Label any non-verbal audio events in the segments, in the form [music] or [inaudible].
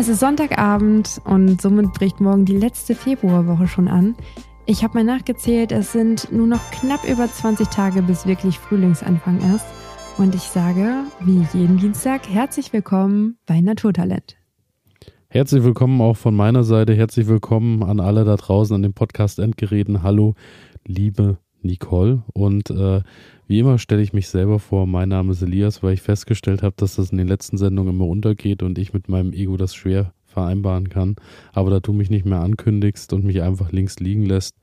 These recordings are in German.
Es ist Sonntagabend und somit bricht morgen die letzte Februarwoche schon an. Ich habe mal nachgezählt, es sind nur noch knapp über 20 Tage, bis wirklich Frühlingsanfang ist. Und ich sage, wie jeden Dienstag, herzlich willkommen bei Naturtalent. Herzlich willkommen auch von meiner Seite. Herzlich willkommen an alle da draußen an den Podcast-Endgeräten. Hallo, liebe Nicole. Und äh, wie immer stelle ich mich selber vor. Mein Name ist Elias, weil ich festgestellt habe, dass das in den letzten Sendungen immer untergeht und ich mit meinem Ego das schwer vereinbaren kann. Aber da du mich nicht mehr ankündigst und mich einfach links liegen lässt,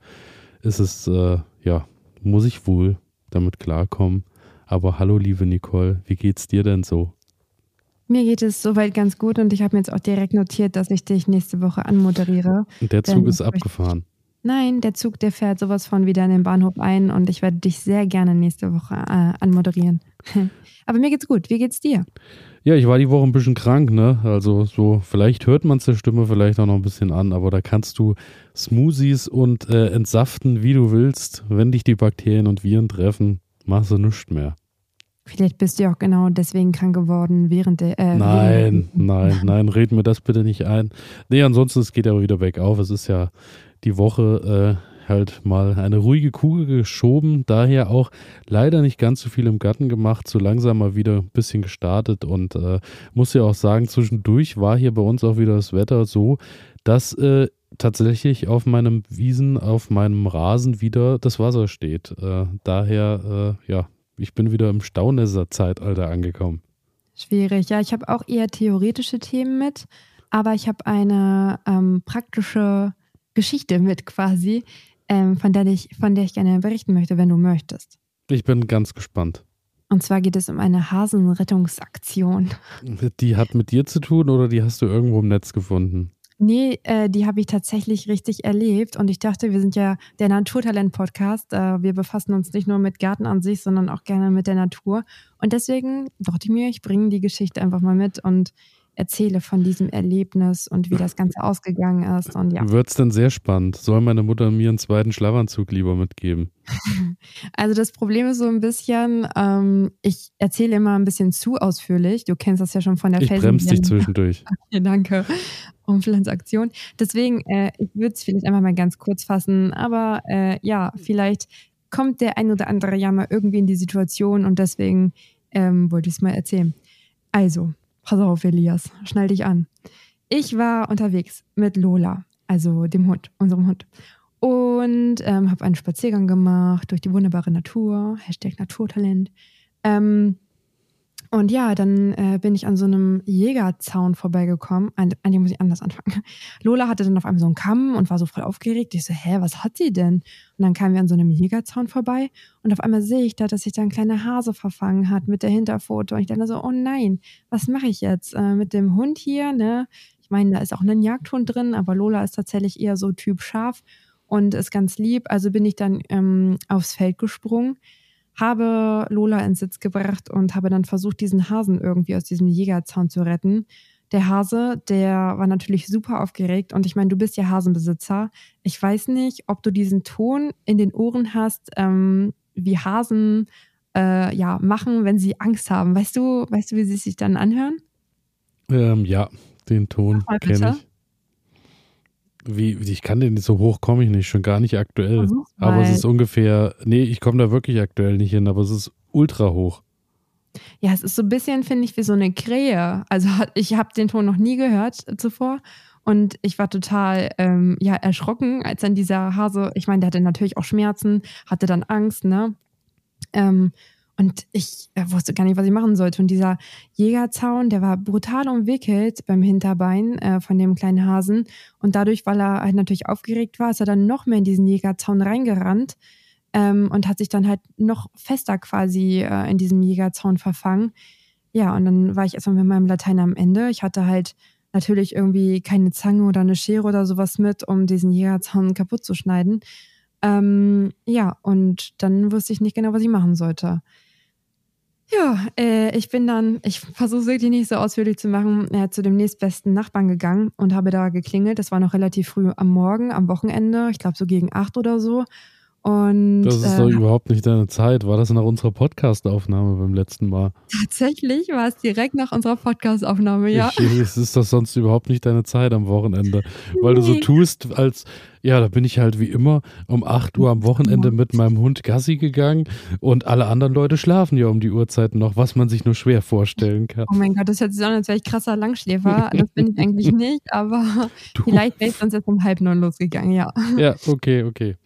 ist es, äh, ja, muss ich wohl damit klarkommen. Aber hallo, liebe Nicole, wie geht's dir denn so? Mir geht es soweit ganz gut und ich habe mir jetzt auch direkt notiert, dass ich dich nächste Woche anmoderiere. Der Zug ist abgefahren. Nein, der Zug, der fährt sowas von wieder in den Bahnhof ein und ich werde dich sehr gerne nächste Woche äh, anmoderieren. [laughs] Aber mir geht's gut. Wie geht's dir? Ja, ich war die Woche ein bisschen krank, ne? Also so, vielleicht hört man es der Stimme vielleicht auch noch ein bisschen an, aber da kannst du Smoothies und äh, entsaften, wie du willst. Wenn dich die Bakterien und Viren treffen, machst du nichts mehr. Vielleicht bist du ja auch genau deswegen krank geworden während der. Äh, nein, nein, [laughs] nein, red mir das bitte nicht ein. Nee, ansonsten, es geht ja wieder bergauf. Es ist ja die Woche äh, halt mal eine ruhige Kugel geschoben, daher auch leider nicht ganz so viel im Garten gemacht, so langsam mal wieder ein bisschen gestartet und äh, muss ja auch sagen, zwischendurch war hier bei uns auch wieder das Wetter so, dass äh, tatsächlich auf meinem Wiesen, auf meinem Rasen wieder das Wasser steht. Äh, daher, äh, ja, ich bin wieder im Staunesser-Zeitalter angekommen. Schwierig, ja, ich habe auch eher theoretische Themen mit, aber ich habe eine ähm, praktische Geschichte mit quasi, ähm, von, der ich, von der ich gerne berichten möchte, wenn du möchtest. Ich bin ganz gespannt. Und zwar geht es um eine Hasenrettungsaktion. Die hat mit dir zu tun oder die hast du irgendwo im Netz gefunden? Nee, äh, die habe ich tatsächlich richtig erlebt. Und ich dachte, wir sind ja der Naturtalent-Podcast. Äh, wir befassen uns nicht nur mit Garten an sich, sondern auch gerne mit der Natur. Und deswegen dachte ich mir, ich bringe die Geschichte einfach mal mit und erzähle von diesem Erlebnis und wie das Ganze ausgegangen ist. Und ja. Wird es dann sehr spannend. Soll meine Mutter mir einen zweiten Schlafanzug lieber mitgeben? [laughs] Also das Problem ist so ein bisschen, ähm, ich erzähle immer ein bisschen zu ausführlich. Du kennst das ja schon von der Ich bremse dich zwischendurch. [laughs] ja, danke. Umpflanzaktion. Deswegen, äh, ich würde es vielleicht einfach mal ganz kurz fassen. Aber äh, ja, vielleicht kommt der ein oder andere ja mal irgendwie in die Situation und deswegen ähm, wollte ich es mal erzählen. Also, Pass auf, Elias, schnall dich an. Ich war unterwegs mit Lola, also dem Hund, unserem Hund. Und ähm, habe einen Spaziergang gemacht durch die wunderbare Natur, Hashtag Naturtalent. Ähm, und ja, dann äh, bin ich an so einem Jägerzaun vorbeigekommen. An, dem muss ich anders anfangen. [laughs] Lola hatte dann auf einmal so einen Kamm und war so voll aufgeregt. Ich so, hä, was hat sie denn? Und dann kamen wir an so einem Jägerzaun vorbei und auf einmal sehe ich da, dass sich da ein kleiner Hase verfangen hat mit der Hinterfoto. Und ich dachte so, oh nein, was mache ich jetzt äh, mit dem Hund hier? Ne? Ich meine, da ist auch ein Jagdhund drin, aber Lola ist tatsächlich eher so Typ Schaf und ist ganz lieb. Also bin ich dann ähm, aufs Feld gesprungen habe Lola ins Sitz gebracht und habe dann versucht, diesen Hasen irgendwie aus diesem Jägerzaun zu retten. Der Hase, der war natürlich super aufgeregt und ich meine, du bist ja Hasenbesitzer. Ich weiß nicht, ob du diesen Ton in den Ohren hast, ähm, wie Hasen äh, ja machen, wenn sie Angst haben. Weißt du, weißt du, wie sie sich dann anhören? Ähm, ja, den Ton kenne ich. Wie, ich kann den nicht so hoch, komme ich nicht, schon gar nicht aktuell. Aber es ist ungefähr, nee, ich komme da wirklich aktuell nicht hin, aber es ist ultra hoch. Ja, es ist so ein bisschen, finde ich, wie so eine Krähe. Also ich habe den Ton noch nie gehört zuvor. Und ich war total ähm, ja, erschrocken, als dann dieser Hase, ich meine, der hatte natürlich auch Schmerzen, hatte dann Angst, ne? Ähm, und ich äh, wusste gar nicht, was ich machen sollte. Und dieser Jägerzaun, der war brutal umwickelt beim Hinterbein äh, von dem kleinen Hasen. Und dadurch, weil er halt natürlich aufgeregt war, ist er dann noch mehr in diesen Jägerzaun reingerannt ähm, und hat sich dann halt noch fester quasi äh, in diesem Jägerzaun verfangen. Ja, und dann war ich erstmal mit meinem Latein am Ende. Ich hatte halt natürlich irgendwie keine Zange oder eine Schere oder sowas mit, um diesen Jägerzaun kaputt zu schneiden. Ähm, ja, und dann wusste ich nicht genau, was ich machen sollte. Ja, äh, ich bin dann, ich versuche es wirklich nicht so ausführlich zu machen, äh, zu dem nächstbesten Nachbarn gegangen und habe da geklingelt. Das war noch relativ früh am Morgen, am Wochenende, ich glaube so gegen acht oder so. Und, das ist äh, doch überhaupt nicht deine Zeit. War das nach unserer Podcast-Aufnahme beim letzten Mal? Tatsächlich war es direkt nach unserer Podcast-Aufnahme, ja. Ich, es ist das sonst überhaupt nicht deine Zeit am Wochenende. Weil nee. du so tust, als, ja, da bin ich halt wie immer um 8 Uhr am Wochenende mit meinem Hund Gassi gegangen und alle anderen Leute schlafen ja um die Uhrzeit noch, was man sich nur schwer vorstellen kann. Oh mein Gott, das hört sich an, als wäre ich krasser Langschläfer. [laughs] Das bin ich eigentlich nicht, aber du. vielleicht wäre ich sonst jetzt um halb neun losgegangen, ja. Ja, okay, okay.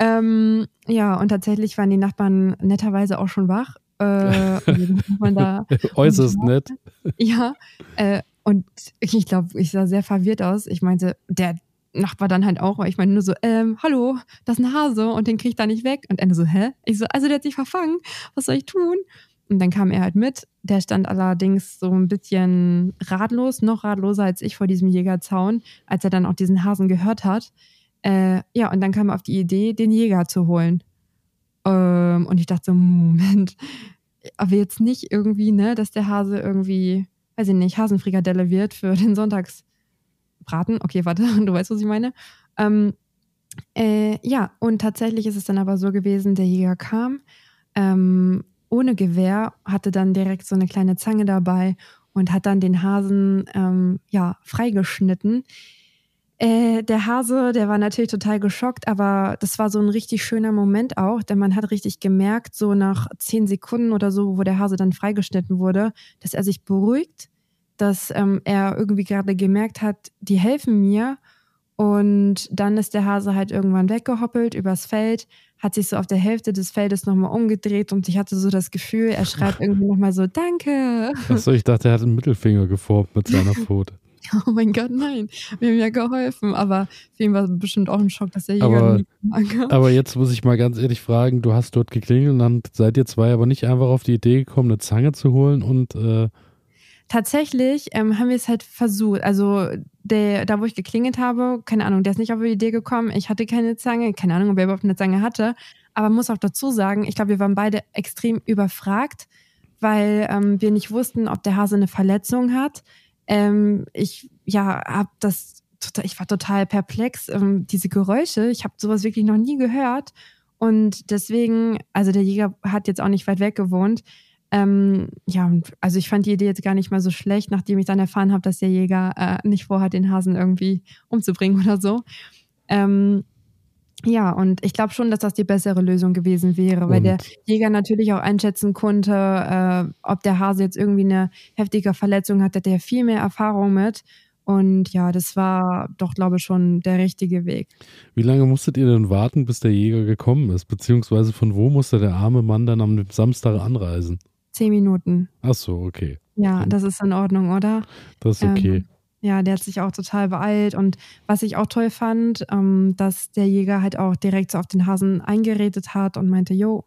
Ähm, ja, und tatsächlich waren die Nachbarn netterweise auch schon wach. Äh, [laughs] da Äußerst nett. Ja, äh, und ich glaube, ich sah sehr verwirrt aus. Ich meinte, der Nachbar dann halt auch, weil ich meine nur so, ähm, hallo, das ist ein Hase und den krieg ich da nicht weg. Und er so, hä? Ich so, also der hat sich verfangen, was soll ich tun? Und dann kam er halt mit. Der stand allerdings so ein bisschen ratlos, noch ratloser als ich vor diesem Jägerzaun, als er dann auch diesen Hasen gehört hat. Äh, ja, und dann kam er auf die Idee, den Jäger zu holen. Ähm, und ich dachte so, Moment, aber jetzt nicht irgendwie, ne, dass der Hase irgendwie, weiß ich nicht, Hasenfrikadelle wird für den Sonntagsbraten. Okay, warte, [laughs] du weißt, was ich meine. Ähm, äh, ja, und tatsächlich ist es dann aber so gewesen, der Jäger kam ähm, ohne Gewehr, hatte dann direkt so eine kleine Zange dabei und hat dann den Hasen ähm, ja freigeschnitten. Äh, der Hase, der war natürlich total geschockt, aber das war so ein richtig schöner Moment auch, denn man hat richtig gemerkt, so nach zehn Sekunden oder so, wo der Hase dann freigeschnitten wurde, dass er sich beruhigt, dass ähm, er irgendwie gerade gemerkt hat, die helfen mir. Und dann ist der Hase halt irgendwann weggehoppelt übers Feld, hat sich so auf der Hälfte des Feldes nochmal umgedreht und ich hatte so das Gefühl, er schreibt [laughs] irgendwie nochmal so, danke. Achso, ich dachte, er hat einen Mittelfinger geformt mit seiner [laughs] Pfote. [laughs] Oh mein Gott, nein. Wir haben ja geholfen. Aber für ihn war es bestimmt auch ein Schock, dass er Jäger aber, nicht mag. Aber jetzt muss ich mal ganz ehrlich fragen, du hast dort geklingelt und dann seid ihr zwei aber nicht einfach auf die Idee gekommen, eine Zange zu holen und äh Tatsächlich ähm, haben wir es halt versucht. Also der, da, wo ich geklingelt habe, keine Ahnung, der ist nicht auf die Idee gekommen. Ich hatte keine Zange, keine Ahnung, ob er überhaupt eine Zange hatte. Aber muss auch dazu sagen, ich glaube, wir waren beide extrem überfragt, weil ähm, wir nicht wussten, ob der Hase eine Verletzung hat. Ähm, ich ja, habe das total, ich war total perplex. Ähm, diese Geräusche, ich habe sowas wirklich noch nie gehört. Und deswegen, also der Jäger hat jetzt auch nicht weit weg gewohnt. Ähm, ja, also ich fand die Idee jetzt gar nicht mal so schlecht, nachdem ich dann erfahren habe, dass der Jäger äh, nicht vorhat, den Hasen irgendwie umzubringen oder so. Ähm, ja, und ich glaube schon, dass das die bessere Lösung gewesen wäre, weil und? der Jäger natürlich auch einschätzen konnte, äh, ob der Hase jetzt irgendwie eine heftige Verletzung hat, hat er viel mehr Erfahrung mit. Und ja, das war doch, glaube ich, schon der richtige Weg. Wie lange musstet ihr denn warten, bis der Jäger gekommen ist? Beziehungsweise von wo musste der arme Mann dann am Samstag anreisen? Zehn Minuten. Ach so, okay. Ja, das ist in Ordnung, oder? Das ist okay. Ähm, ja, der hat sich auch total beeilt. Und was ich auch toll fand, ähm, dass der Jäger halt auch direkt so auf den Hasen eingeredet hat und meinte, jo,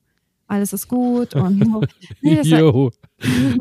alles ist gut. [laughs] Und nee, jo,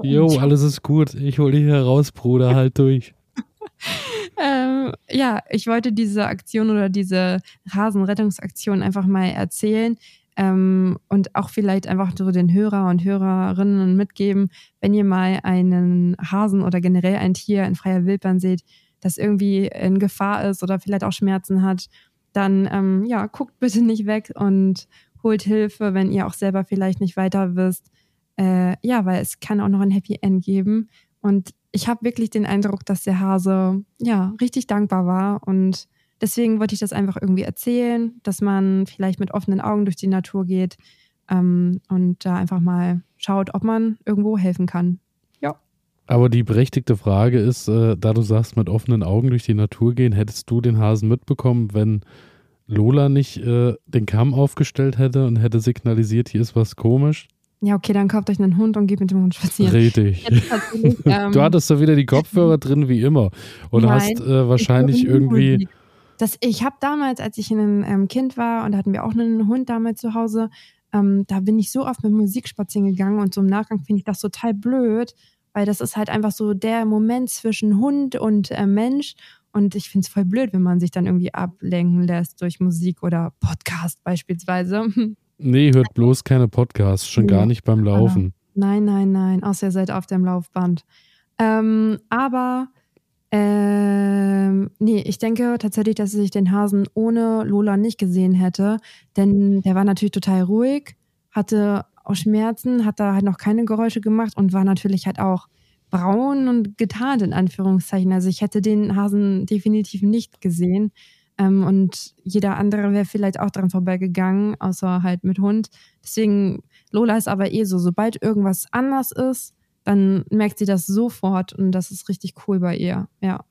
jo, alles ist gut. Ich hole dich heraus, Bruder, halt durch. [laughs] ähm, ja, ich wollte diese Aktion oder diese Hasenrettungsaktion einfach mal erzählen, ähm, und auch vielleicht einfach so den Hörer und Hörerinnen mitgeben, wenn ihr mal einen Hasen oder generell ein Tier in freier Wildbahn seht, das irgendwie in Gefahr ist oder vielleicht auch Schmerzen hat, dann ähm, ja, guckt bitte nicht weg und holt Hilfe, wenn ihr auch selber vielleicht nicht weiter wisst. Äh, ja, weil es kann auch noch ein Happy End geben. Und ich habe wirklich den Eindruck, dass der Hase ja richtig dankbar war und Deswegen wollte ich das einfach irgendwie erzählen, dass man vielleicht mit offenen Augen durch die Natur geht ähm, und da einfach mal schaut, ob man irgendwo helfen kann. Ja. Aber die berechtigte Frage ist, äh, da du sagst, mit offenen Augen durch die Natur gehen, hättest du den Hasen mitbekommen, wenn Lola nicht äh, den Kamm aufgestellt hätte und hätte signalisiert, hier ist was komisch? Ja, okay, dann kauft euch einen Hund und geht mit dem Hund spazieren. Richtig. [laughs] Ähm, du hattest da wieder die Kopfhörer drin wie immer und nein, hast äh, wahrscheinlich irgendwie. Musik das, ich habe damals, als ich ein ähm, Kind war und da hatten wir auch einen Hund damals zu Hause, ähm, da bin ich so oft mit Musik spazieren gegangen und so im Nachgang finde ich das total blöd, weil das ist halt einfach so der Moment zwischen Hund und äh, Mensch. Und ich finde es voll blöd, wenn man sich dann irgendwie ablenken lässt durch Musik oder Podcast beispielsweise. [laughs] Nee, hört bloß keine Podcasts, schon gar nicht beim Laufen. Nein, nein, nein, außer ihr seid auf dem Laufband. Ähm, aber Ähm, nee, ich denke tatsächlich, dass ich den Hasen ohne Lola nicht gesehen hätte, denn der war natürlich total ruhig, hatte auch Schmerzen, hat da halt noch keine Geräusche gemacht und war natürlich halt auch braun und getarnt in Anführungszeichen. Also ich hätte den Hasen definitiv nicht gesehen. Ähm, und jeder andere wäre vielleicht auch dran vorbeigegangen, außer halt mit Hund. Deswegen, Lola ist aber eh so, sobald irgendwas anders ist, dann merkt sie das sofort und das ist richtig cool bei ihr, ja.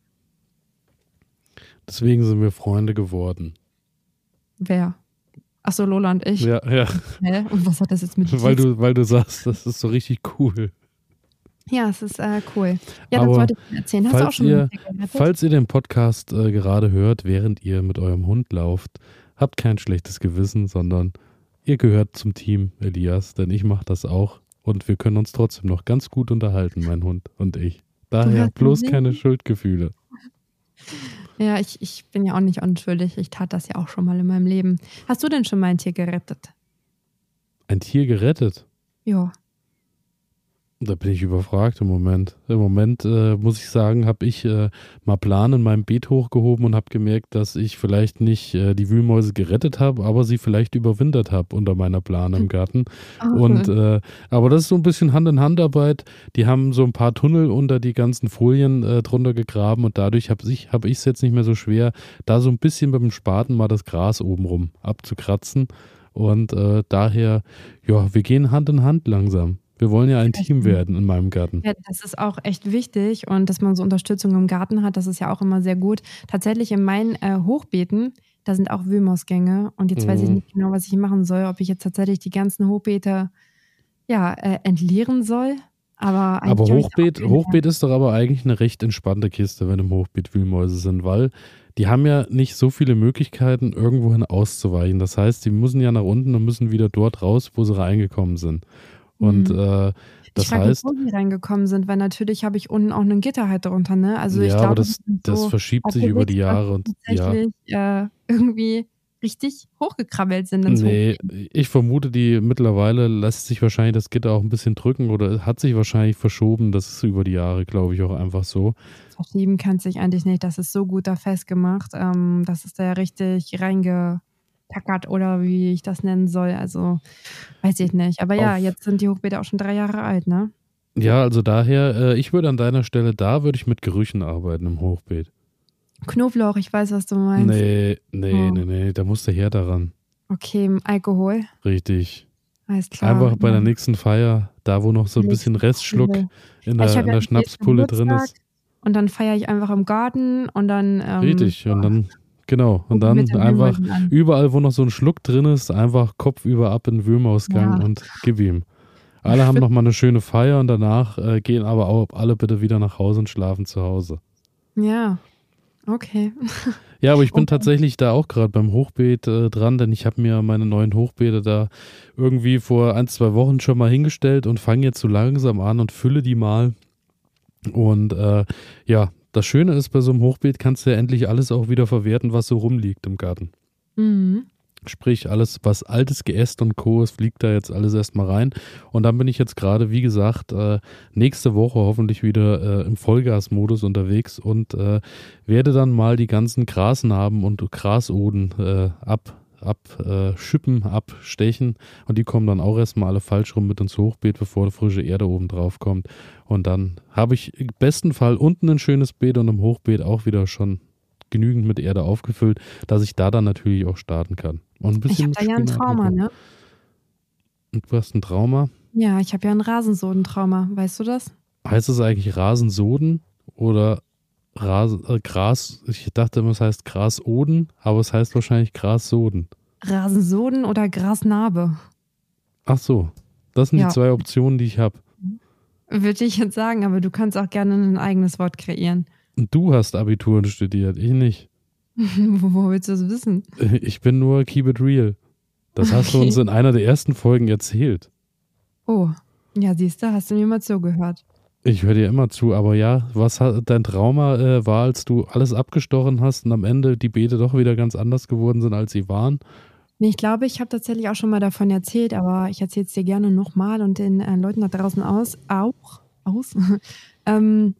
Deswegen sind wir Freunde geworden. Wer? Achso, Lola und ich. Ja, ja. Hä? Und was hat das jetzt mit weil du, weil du sagst, das ist so richtig cool. Ja, es ist äh, cool. Ja, das wollte ich erzählen. Hast du auch schon ihr, Falls ihr den Podcast äh, gerade hört, während ihr mit eurem Hund lauft, habt kein schlechtes Gewissen, sondern ihr gehört zum Team Elias, denn ich mache das auch und wir können uns trotzdem noch ganz gut unterhalten, mein Hund und ich. Daher bloß keine Schuldgefühle. Ja, ich, ich bin ja auch nicht unschuldig. Ich tat das ja auch schon mal in meinem Leben. Hast du denn schon mal ein Tier gerettet? Ein Tier gerettet? Ja. Da bin ich überfragt im Moment. Im Moment äh, muss ich sagen, habe ich äh, mal Plan in meinem Beet hochgehoben und habe gemerkt, dass ich vielleicht nicht äh, die Wühlmäuse gerettet habe, aber sie vielleicht überwintert habe unter meiner Plane im Garten. Okay. Und äh, aber das ist so ein bisschen Hand in Hand Arbeit. Die haben so ein paar Tunnel unter die ganzen Folien äh, drunter gegraben und dadurch habe ich habe ich es jetzt nicht mehr so schwer, da so ein bisschen mit dem Spaten mal das Gras obenrum abzukratzen. Und äh, daher, ja, wir gehen Hand in Hand langsam. Wir wollen ja ein Team werden in meinem Garten. Ja, das ist auch echt wichtig und dass man so Unterstützung im Garten hat, das ist ja auch immer sehr gut. Tatsächlich in meinen äh, Hochbeeten, da sind auch Wühlmausgänge und jetzt mhm. weiß ich mhm. nicht genau, was ich machen soll, ob ich jetzt tatsächlich die ganzen Hochbeete ja, äh, entleeren soll. Aber, aber Hochbeet, Hochbeet ist doch aber eigentlich eine recht entspannte Kiste, wenn im Hochbeet Wühlmäuse sind, weil die haben ja nicht so viele Möglichkeiten, irgendwohin auszuweichen. Das heißt, die müssen ja nach unten und müssen wieder dort raus, wo sie reingekommen sind. Und mhm. äh, das ich heißt. Wo die reingekommen sind, weil natürlich habe ich unten auch einen Gitter halt drunter, ne? Also ja, ich glaube, aber das, das so verschiebt sich über die Jahre und tatsächlich ja. äh, irgendwie richtig hochgekrabbelt sind. Nee, ich vermute, die mittlerweile lässt sich wahrscheinlich das Gitter auch ein bisschen drücken oder hat sich wahrscheinlich verschoben. Das ist über die Jahre, glaube ich, auch einfach so. Verschieben kann sich eigentlich nicht. Das ist so gut da festgemacht. Ähm, das ist da ja richtig reinge tackert oder wie ich das nennen soll. Also weiß ich nicht. Aber ja, jetzt sind die Hochbeete auch schon drei Jahre alt, ne? Ja, also daher, äh, ich würde an deiner Stelle, da würde ich mit Gerüchen arbeiten im Hochbeet. Knoblauch, ich weiß, was du meinst. Nee, nee, oh. nee, nee, da muss der her daran. Okay, Alkohol. Richtig. Alles klar. Einfach bei ja. der nächsten Feier, da wo noch so ein bisschen Restschluck in der, in der Schnapspulle drin ist. Und dann feiere ich einfach im Garten und dann. Ähm, Richtig, und dann Genau. Und dann einfach überall, wo noch so ein Schluck drin ist, einfach Kopf über ab in den Wühlmausgang ja. und gib ihm. Alle haben nochmal eine schöne Feier und danach äh, gehen aber auch alle bitte wieder nach Hause und schlafen zu Hause. Ja, okay. Ja, aber ich bin [laughs] okay. tatsächlich da auch gerade beim Hochbeet äh, dran, denn ich habe mir meine neuen Hochbeete da irgendwie vor ein, zwei Wochen schon mal hingestellt und fange jetzt so langsam an und fülle die mal. Und äh, ja, das Schöne ist, bei so einem Hochbeet kannst du ja endlich alles auch wieder verwerten, was so rumliegt im Garten. Mhm. Sprich, alles, was altes Geäst und Co. ist, fliegt da jetzt alles erstmal rein. Und dann bin ich jetzt gerade, wie gesagt, äh, nächste Woche hoffentlich wieder äh, im Vollgasmodus unterwegs und äh, werde dann mal die ganzen Grasnarben und Grasoden ab abschippen, abstechen und die kommen dann auch erstmal alle falsch rum mit ins Hochbeet, bevor die frische Erde oben drauf kommt. Und dann habe ich im besten Fall unten ein schönes Beet und im Hochbeet auch wieder schon genügend mit Erde aufgefüllt, dass ich da dann natürlich auch starten kann. Und ein bisschen ich habe ja ein Trauma, ne? Und du hast ein Trauma? Ja, ich habe ja ein Rasensodentrauma, weißt du das? Heißt es eigentlich Rasensoden oder Ras, äh, Gras, ich dachte immer, es heißt Grasoden, aber es heißt wahrscheinlich Grassoden. Rasensoden oder Grasnarbe. Ach so, das sind ja. die zwei Optionen, die ich habe. Würde ich jetzt sagen, aber du kannst auch gerne ein eigenes Wort kreieren. Und du hast Abitur studiert, ich nicht. [laughs] Wo willst du das wissen? [laughs] Ich bin nur Keep It Real. Das okay. hast du uns in einer der ersten Folgen erzählt. Oh, ja, siehst du, hast du mir mal zugehört. Ich höre dir immer zu, aber ja, was dein Trauma äh, war, als du alles abgestochen hast und am Ende die Beete doch wieder ganz anders geworden sind, als sie waren? Ich glaube, ich habe tatsächlich auch schon mal davon erzählt, aber ich erzähle es dir gerne nochmal und den äh, Leuten da draußen aus, auch, aus. [laughs] ähm,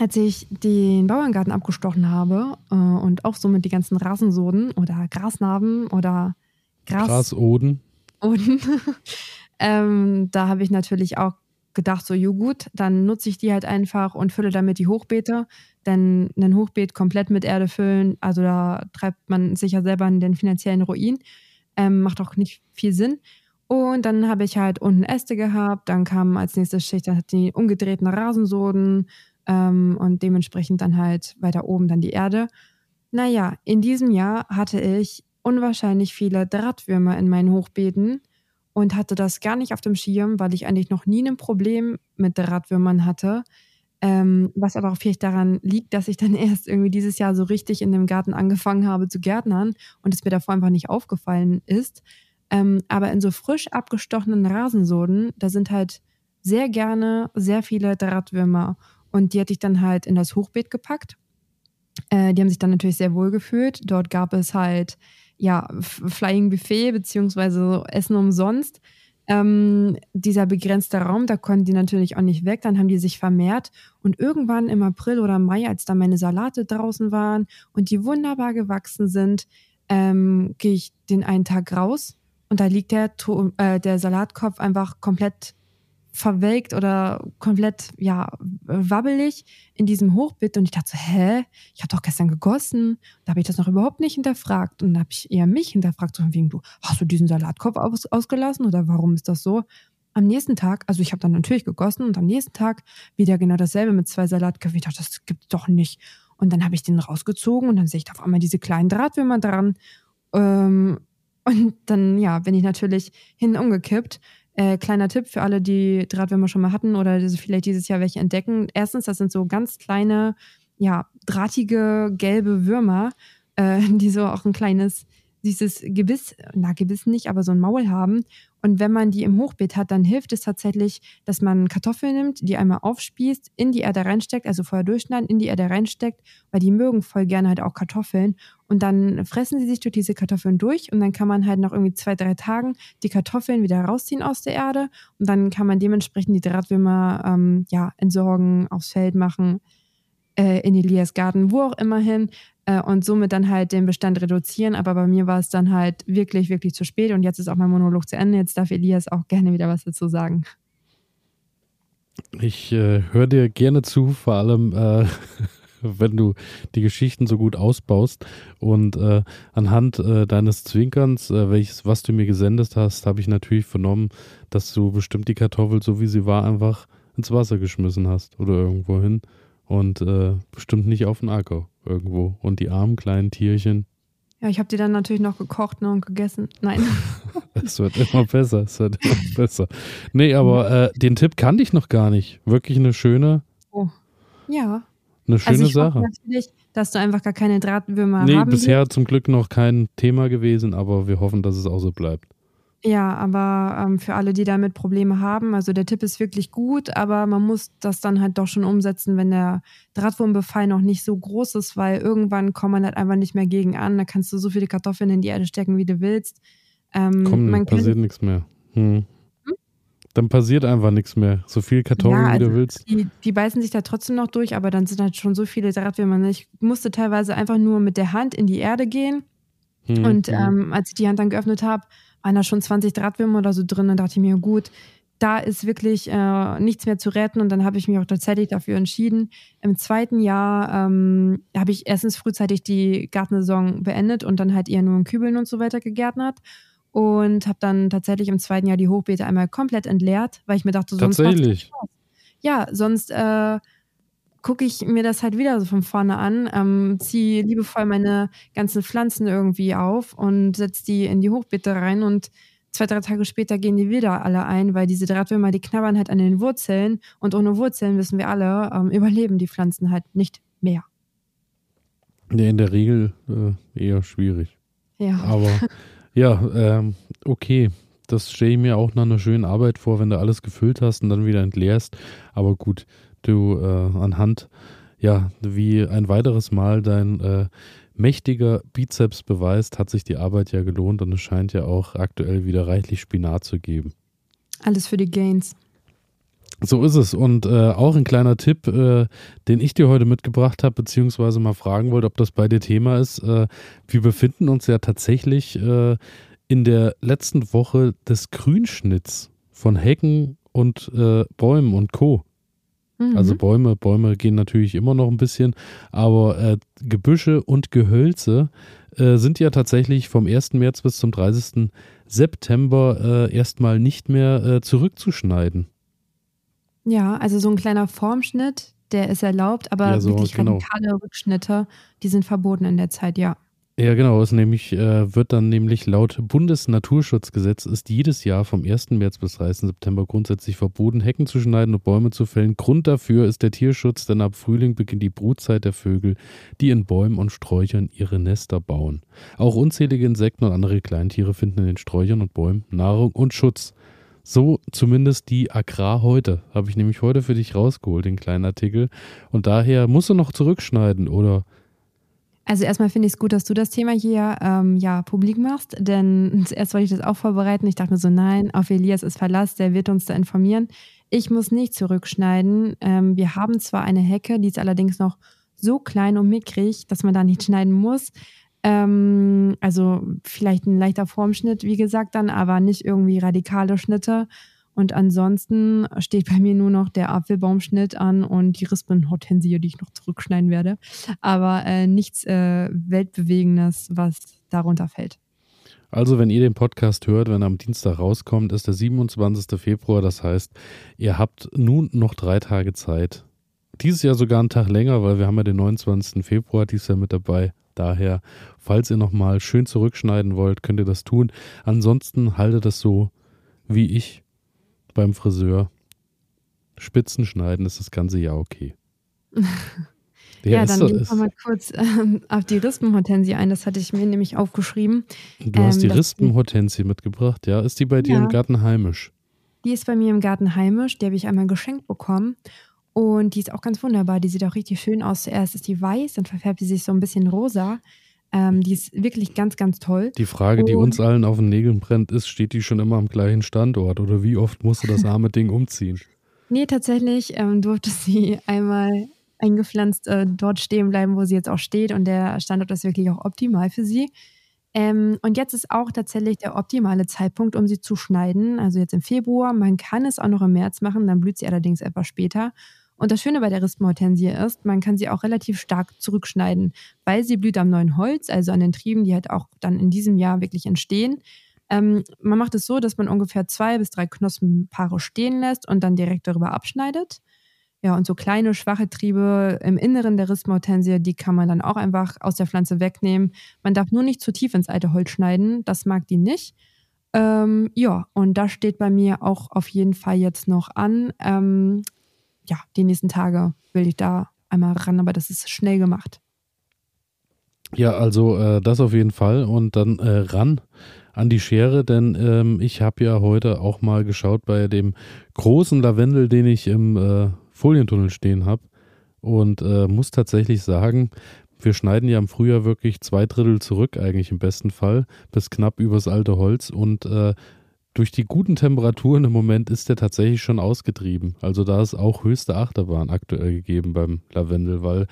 als ich den Bauerngarten abgestochen habe äh, und auch somit die ganzen Rasensoden oder Grasnarben oder Gras Grasoden. Oden, [laughs] ähm, da habe ich natürlich auch gedacht, so, jo gut, dann nutze ich die halt einfach und fülle damit die Hochbeete. Denn ein Hochbeet komplett mit Erde füllen, also da treibt man sich ja selber in den finanziellen Ruin. Ähm, macht auch nicht viel Sinn. Und dann habe ich halt unten Äste gehabt, dann kam als nächste Schicht dann die umgedrehten Rasensoden ähm, und dementsprechend dann halt weiter oben dann die Erde. Naja, in diesem Jahr hatte ich unwahrscheinlich viele Drahtwürmer in meinen Hochbeeten und hatte das gar nicht auf dem Schirm, weil ich eigentlich noch nie ein Problem mit Drahtwürmern hatte. Ähm, was aber auch vielleicht daran liegt, dass ich dann [laughs] erst irgendwie dieses Jahr so richtig in dem Garten angefangen habe zu gärtnern und es mir davor einfach nicht aufgefallen ist. Ähm, aber in so frisch abgestochenen Rasensoden, da sind halt sehr gerne sehr viele Drahtwürmer. Und die hatte ich dann halt in das Hochbeet gepackt. Äh, die haben sich dann natürlich sehr wohl gefühlt. Dort gab es halt ja Flying Buffet beziehungsweise Essen umsonst. Ähm, dieser begrenzte Raum, da konnten die natürlich auch nicht weg. Dann haben die sich vermehrt. Und irgendwann im April oder Mai, als da meine Salate draußen waren und die wunderbar gewachsen sind, ähm, gehe ich den einen Tag raus und da liegt der, äh, der Salatkopf einfach komplett verwelkt oder komplett, ja, wabbelig in diesem Hochbeet. Und ich dachte so, hä? Ich habe doch gestern gegossen. Da habe ich das noch überhaupt nicht hinterfragt. Und habe ich eher mich hinterfragt, so wegen, du, hast du diesen Salatkopf aus, ausgelassen oder warum ist das so? Am nächsten Tag, also ich habe dann natürlich gegossen und am nächsten Tag wieder genau dasselbe mit zwei Salatköpfen. Ich dachte, das gibt's doch nicht. Und dann habe ich den rausgezogen und dann sehe ich da auf einmal diese kleinen Drahtwürmer dran. Ähm, und dann, ja, bin ich natürlich hin umgekippt. Äh, kleiner Tipp für alle, die Drahtwürmer schon mal hatten oder vielleicht dieses Jahr welche entdecken. Erstens, das sind so ganz kleine, ja, drahtige, gelbe Würmer, äh, [laughs] die so auch ein kleines dieses Gebiss, na Gebiss nicht, aber so ein Maul haben. Und wenn man die im Hochbeet hat, dann hilft es tatsächlich, dass man Kartoffeln nimmt, die einmal aufspießt, in die Erde reinsteckt, also vorher durchschneiden, in die Erde reinsteckt, weil die mögen voll gerne halt auch Kartoffeln. Und dann fressen sie sich durch diese Kartoffeln durch und dann kann man halt noch irgendwie zwei, drei Tagen die Kartoffeln wieder rausziehen aus der Erde und dann kann man dementsprechend die Drahtwürmer ähm, ja, entsorgen, aufs Feld machen, äh, in Elias Garten, wo auch immer hin äh, und somit dann halt den Bestand reduzieren. Aber bei mir war es dann halt wirklich, wirklich zu spät und jetzt ist auch mein Monolog zu Ende. Jetzt darf Elias auch gerne wieder was dazu sagen. Ich äh, höre dir gerne zu, vor allem äh, [laughs] wenn du die Geschichten so gut ausbaust. Und äh, anhand äh, deines Zwinkerns, äh, welches, was du mir gesendet hast, habe ich natürlich vernommen, dass du bestimmt die Kartoffel, so wie sie war, einfach ins Wasser geschmissen hast oder irgendwo hin. Und äh, bestimmt nicht auf den Acker irgendwo. Und die armen kleinen Tierchen. Ja, ich habe die dann natürlich noch gekocht ne, und gegessen. Nein. [laughs] es wird immer besser, es wird immer [laughs] besser. Nee, aber äh, den Tipp kannte ich noch gar nicht. Wirklich eine schöne. Oh. Ja. Eine schöne also ich Sache. Hoffe natürlich, dass du einfach gar keine Drahtwürmer nee, haben bisher willst. zum Glück noch kein Thema gewesen, aber wir hoffen, dass es auch so bleibt. Ja, aber ähm, für alle, die damit Probleme haben, also der Tipp ist wirklich gut, aber man muss das dann halt doch schon umsetzen, wenn der Drahtwurmbefall noch nicht so groß ist, weil irgendwann kommt man halt einfach nicht mehr gegen an. Da kannst du so viele Kartoffeln in die Erde stecken, wie du willst. Ähm, Komm, man passiert nichts mehr. Hm. Hm? Dann passiert einfach nichts mehr. So viel Kartoffeln, ja, also wie du also willst. Die, die, beißen sich da trotzdem noch durch, aber dann sind halt schon so viele Drahtwürmer. Ich musste teilweise einfach nur mit der Hand in die Erde gehen. Hm, und hm. ähm, als ich die Hand dann geöffnet habe, waren da schon 20 Drahtwürmer oder so drin. Dann dachte ich mir, gut, da ist wirklich äh, nichts mehr zu retten. Und dann habe ich mich auch tatsächlich dafür entschieden. Im zweiten Jahr ähm, habe ich erstens frühzeitig die Gartensaison beendet und dann halt eher nur in Kübeln und so weiter gegärtnert. Und habe dann tatsächlich im zweiten Jahr die Hochbeete einmal komplett entleert, weil ich mir dachte, sonst. Tatsächlich. Ja, sonst äh, gucke ich mir das halt wieder so von vorne an, ähm, ziehe liebevoll meine ganzen Pflanzen irgendwie auf und setze die in die Hochbeete rein und zwei, drei Tage später gehen die wieder alle ein, weil diese Drahtwürmer, die knabbern halt an den Wurzeln und ohne Wurzeln, wissen wir alle, ähm, überleben die Pflanzen halt nicht mehr. Ja, in der Regel äh, eher schwierig. Ja. Aber [laughs] ja, ähm, okay. Das stelle ich mir auch nach einer schönen Arbeit vor, wenn du alles gefüllt hast und dann wieder entleerst. Aber gut, du äh, anhand, ja, wie ein weiteres Mal dein äh, mächtiger Bizeps beweist, hat sich die Arbeit ja gelohnt und es scheint ja auch aktuell wieder reichlich Spinat zu geben. Alles für die Gains. So ist es. Und äh, auch ein kleiner Tipp, äh, den ich dir heute mitgebracht habe, beziehungsweise mal fragen wollte, ob das bei dir Thema ist. Äh, wir befinden uns ja tatsächlich äh, in der letzten Woche des Grünschnitts von Hecken und äh, Bäumen und Co. Mhm. Also Bäume, Bäume gehen natürlich immer noch ein bisschen, aber äh, Gebüsche und Gehölze sind ja tatsächlich vom 1. März bis zum 30. September erstmal nicht mehr zurückzuschneiden. Ja, also so ein kleiner Formschnitt, der ist erlaubt, aber ja, so, wirklich genau. radikale Rückschnitte, die sind verboten in der Zeit, ja. Ja, genau. Es nämlich, äh, wird dann nämlich laut Bundesnaturschutzgesetz ist jedes Jahr vom 1. März bis 30. September grundsätzlich verboten, Hecken zu schneiden und Bäume zu fällen. Grund dafür ist der Tierschutz, denn ab Frühling beginnt die Brutzeit der Vögel, die in Bäumen und Sträuchern ihre Nester bauen. Auch unzählige Insekten und andere Kleintiere finden in den Sträuchern und Bäumen Nahrung und Schutz. So zumindest die Agrar heute. Habe ich nämlich heute für dich rausgeholt, den kleinen Artikel. Und daher musst du noch zurückschneiden, oder? Also erstmal finde ich es gut, dass du das Thema hier ähm, ja publik machst, denn [laughs] zuerst wollte ich das auch vorbereiten. Ich dachte mir so, nein, auf Elias ist Verlass, der wird uns da informieren. Ich muss nicht zurückschneiden. Ähm, wir haben zwar eine Hecke, die ist allerdings noch so klein und mickrig, dass man da nicht [laughs] schneiden muss. Ähm, also vielleicht ein leichter Formschnitt, wie gesagt, dann, aber nicht irgendwie radikale Schnitte. Und ansonsten steht bei mir nur noch der Apfelbaumschnitt an und die Rispenhortensie, die ich noch zurückschneiden werde. Aber äh, nichts äh, Weltbewegendes, was darunter fällt. Also, wenn ihr den Podcast hört, wenn er am Dienstag rauskommt, ist der 27. Februar. Das heißt, ihr habt nun noch drei Tage Zeit. Dieses Jahr sogar einen Tag länger, weil wir haben ja den 29. Februar dieses Jahr mit dabei. Daher, falls ihr nochmal schön zurückschneiden wollt, könnt ihr das tun. Ansonsten haltet das so wie ich beim Friseur. Spitzen schneiden ist das ganze Jahr okay. [laughs] Ja, ja dann gehen wir mal kurz ähm, auf die Rispenhortensie ein. Das hatte ich mir nämlich aufgeschrieben. Du hast ähm, die Rispenhortensie mitgebracht, ja? Ist die bei dir ja, im Garten heimisch? Die ist bei mir im Garten heimisch. Die habe ich einmal geschenkt bekommen. Und die ist auch ganz wunderbar. Die sieht auch richtig schön aus. Zuerst ist die weiß, dann verfärbt sie sich so ein bisschen rosa. Ähm, die ist wirklich ganz, ganz toll. Die Frage, und die uns allen auf den Nägeln brennt, ist, steht die schon immer am gleichen Standort oder wie oft musst du das arme Ding umziehen? [laughs] Nee, tatsächlich ähm, durfte sie einmal eingepflanzt äh, dort stehen bleiben, wo sie jetzt auch steht und der Standort ist wirklich auch optimal für sie. Ähm, und jetzt ist auch tatsächlich der optimale Zeitpunkt, um sie zu schneiden. Also jetzt im Februar. Man kann es auch noch im März machen, dann blüht sie allerdings etwas später. Und das Schöne bei der Rispenhortensie ist, man kann sie auch relativ stark zurückschneiden, weil sie blüht am neuen Holz, also an den Trieben, die halt auch dann in diesem Jahr wirklich entstehen. Ähm, man macht es so, dass man ungefähr zwei bis drei Knospenpaare stehen lässt und dann direkt darüber abschneidet. Ja, und so kleine, schwache Triebe im Inneren der Rispenhortensie, die kann man dann auch einfach aus der Pflanze wegnehmen. Man darf nur nicht zu tief ins alte Holz schneiden, das mag die nicht. Ähm, ja, und das steht bei mir auch auf jeden Fall jetzt noch an. Ähm, ja, die nächsten Tage will ich da einmal ran, aber das ist schnell gemacht. Ja, also äh, das auf jeden Fall und dann äh, ran an die Schere, denn ähm, ich habe ja heute auch mal geschaut bei dem großen Lavendel, den ich im äh, Folientunnel stehen habe und äh, muss tatsächlich sagen, wir schneiden ja im Frühjahr wirklich zwei Drittel zurück, eigentlich im besten Fall, bis knapp übers alte Holz und äh, durch die guten Temperaturen im Moment ist der tatsächlich schon ausgetrieben. Also da ist auch höchste Achterbahn aktuell gegeben beim Lavendel, weil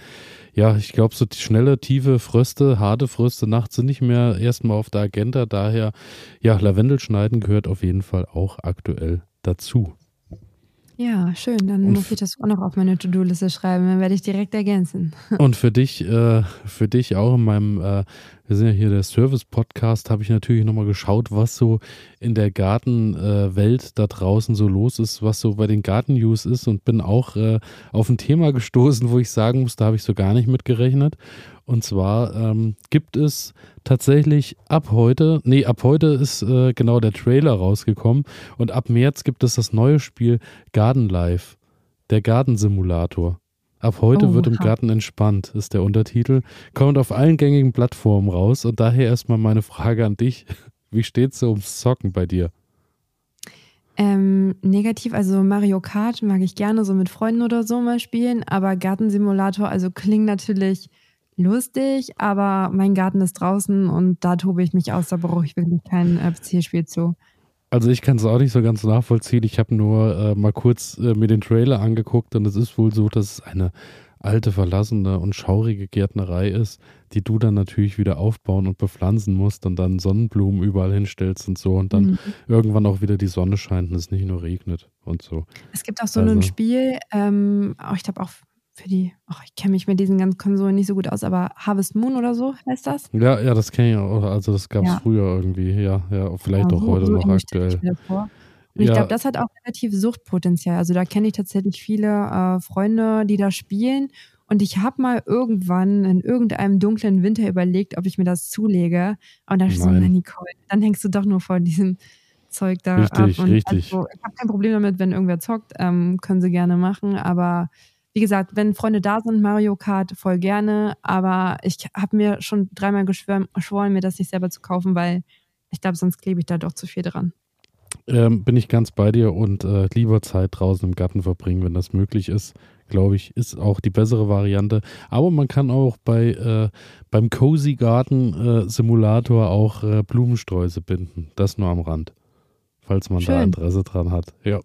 ja, ich glaube, so schnelle, tiefe Fröste, harte Fröste nachts sind nicht mehr erstmal auf der Agenda. Daher, ja, Lavendel schneiden gehört auf jeden Fall auch aktuell dazu. Ja, schön. Dann muss ich das auch noch auf meine To-Do-Liste schreiben. Dann werde ich direkt ergänzen. [laughs] Und für dich, äh, für dich auch in meinem, äh, wir sind ja hier der Service-Podcast, habe ich natürlich nochmal geschaut, was so in der Gartenwelt äh, da draußen so los ist, was so bei den Garten-News ist und bin auch äh, auf ein Thema gestoßen, wo ich sagen muss, da habe ich so gar nicht mitgerechnet. Und zwar ähm, gibt es tatsächlich ab heute, nee, ab heute ist äh, genau der Trailer rausgekommen und ab März gibt es das neue Spiel Garden Life, der Gartensimulator. Ab heute oh, wird im Garten entspannt, ist der Untertitel. Kommt auf allen gängigen Plattformen raus und daher erstmal meine Frage an dich. [laughs] Wie steht's so ums Zocken bei dir? Ähm, negativ, also Mario Kart mag ich gerne so mit Freunden oder so mal spielen, aber Gartensimulator, also klingt natürlich lustig, aber mein Garten ist draußen und da tobe ich mich aus, da brauche ich wirklich kein äh, PC-Spiel zu. Also ich kann es auch nicht so ganz nachvollziehen. Ich habe nur äh, mal kurz äh, mir den Trailer angeguckt und es ist wohl so, dass es eine alte, verlassene und schaurige Gärtnerei ist, die du dann natürlich wieder aufbauen und bepflanzen musst und dann Sonnenblumen überall hinstellst und so und dann mhm. irgendwann auch wieder die Sonne scheint und es nicht nur regnet und so. Es gibt auch so also. ein Spiel, ähm, ich glaube auch für die, ach, ich kenne mich mit diesen ganzen Konsolen nicht so gut aus, aber Harvest Moon oder so heißt das? Ja, ja, das kenne ich auch. Also das gab es ja. früher irgendwie, ja, ja, vielleicht ja, auch so, heute so noch aktuell. Und ich glaube, das hat auch relativ Suchtpotenzial. Also da kenne ich tatsächlich viele äh, Freunde, die da spielen. Und ich habe mal irgendwann in irgendeinem dunklen Winter überlegt, ob ich mir das zulege. Und da so, na Nicole, dann hängst du doch nur vor diesem Zeug da richtig, ab. Und richtig. Also, ich habe kein Problem damit, wenn irgendwer zockt, ähm, können sie gerne machen. Aber wie gesagt, wenn Freunde da sind, Mario Kart voll gerne. Aber ich habe mir schon dreimal geschworen, mir das nicht selber zu kaufen, weil ich glaube, sonst klebe ich da doch zu viel dran. Ähm, bin ich ganz bei dir und äh, lieber Zeit draußen im Garten verbringen, wenn das möglich ist, glaube ich, ist auch die bessere Variante. Aber man kann auch bei äh, beim Cozy Garten äh, Simulator auch äh, Blumensträuße binden. Das nur am Rand, falls man Schön. da Interesse dran hat. Ja.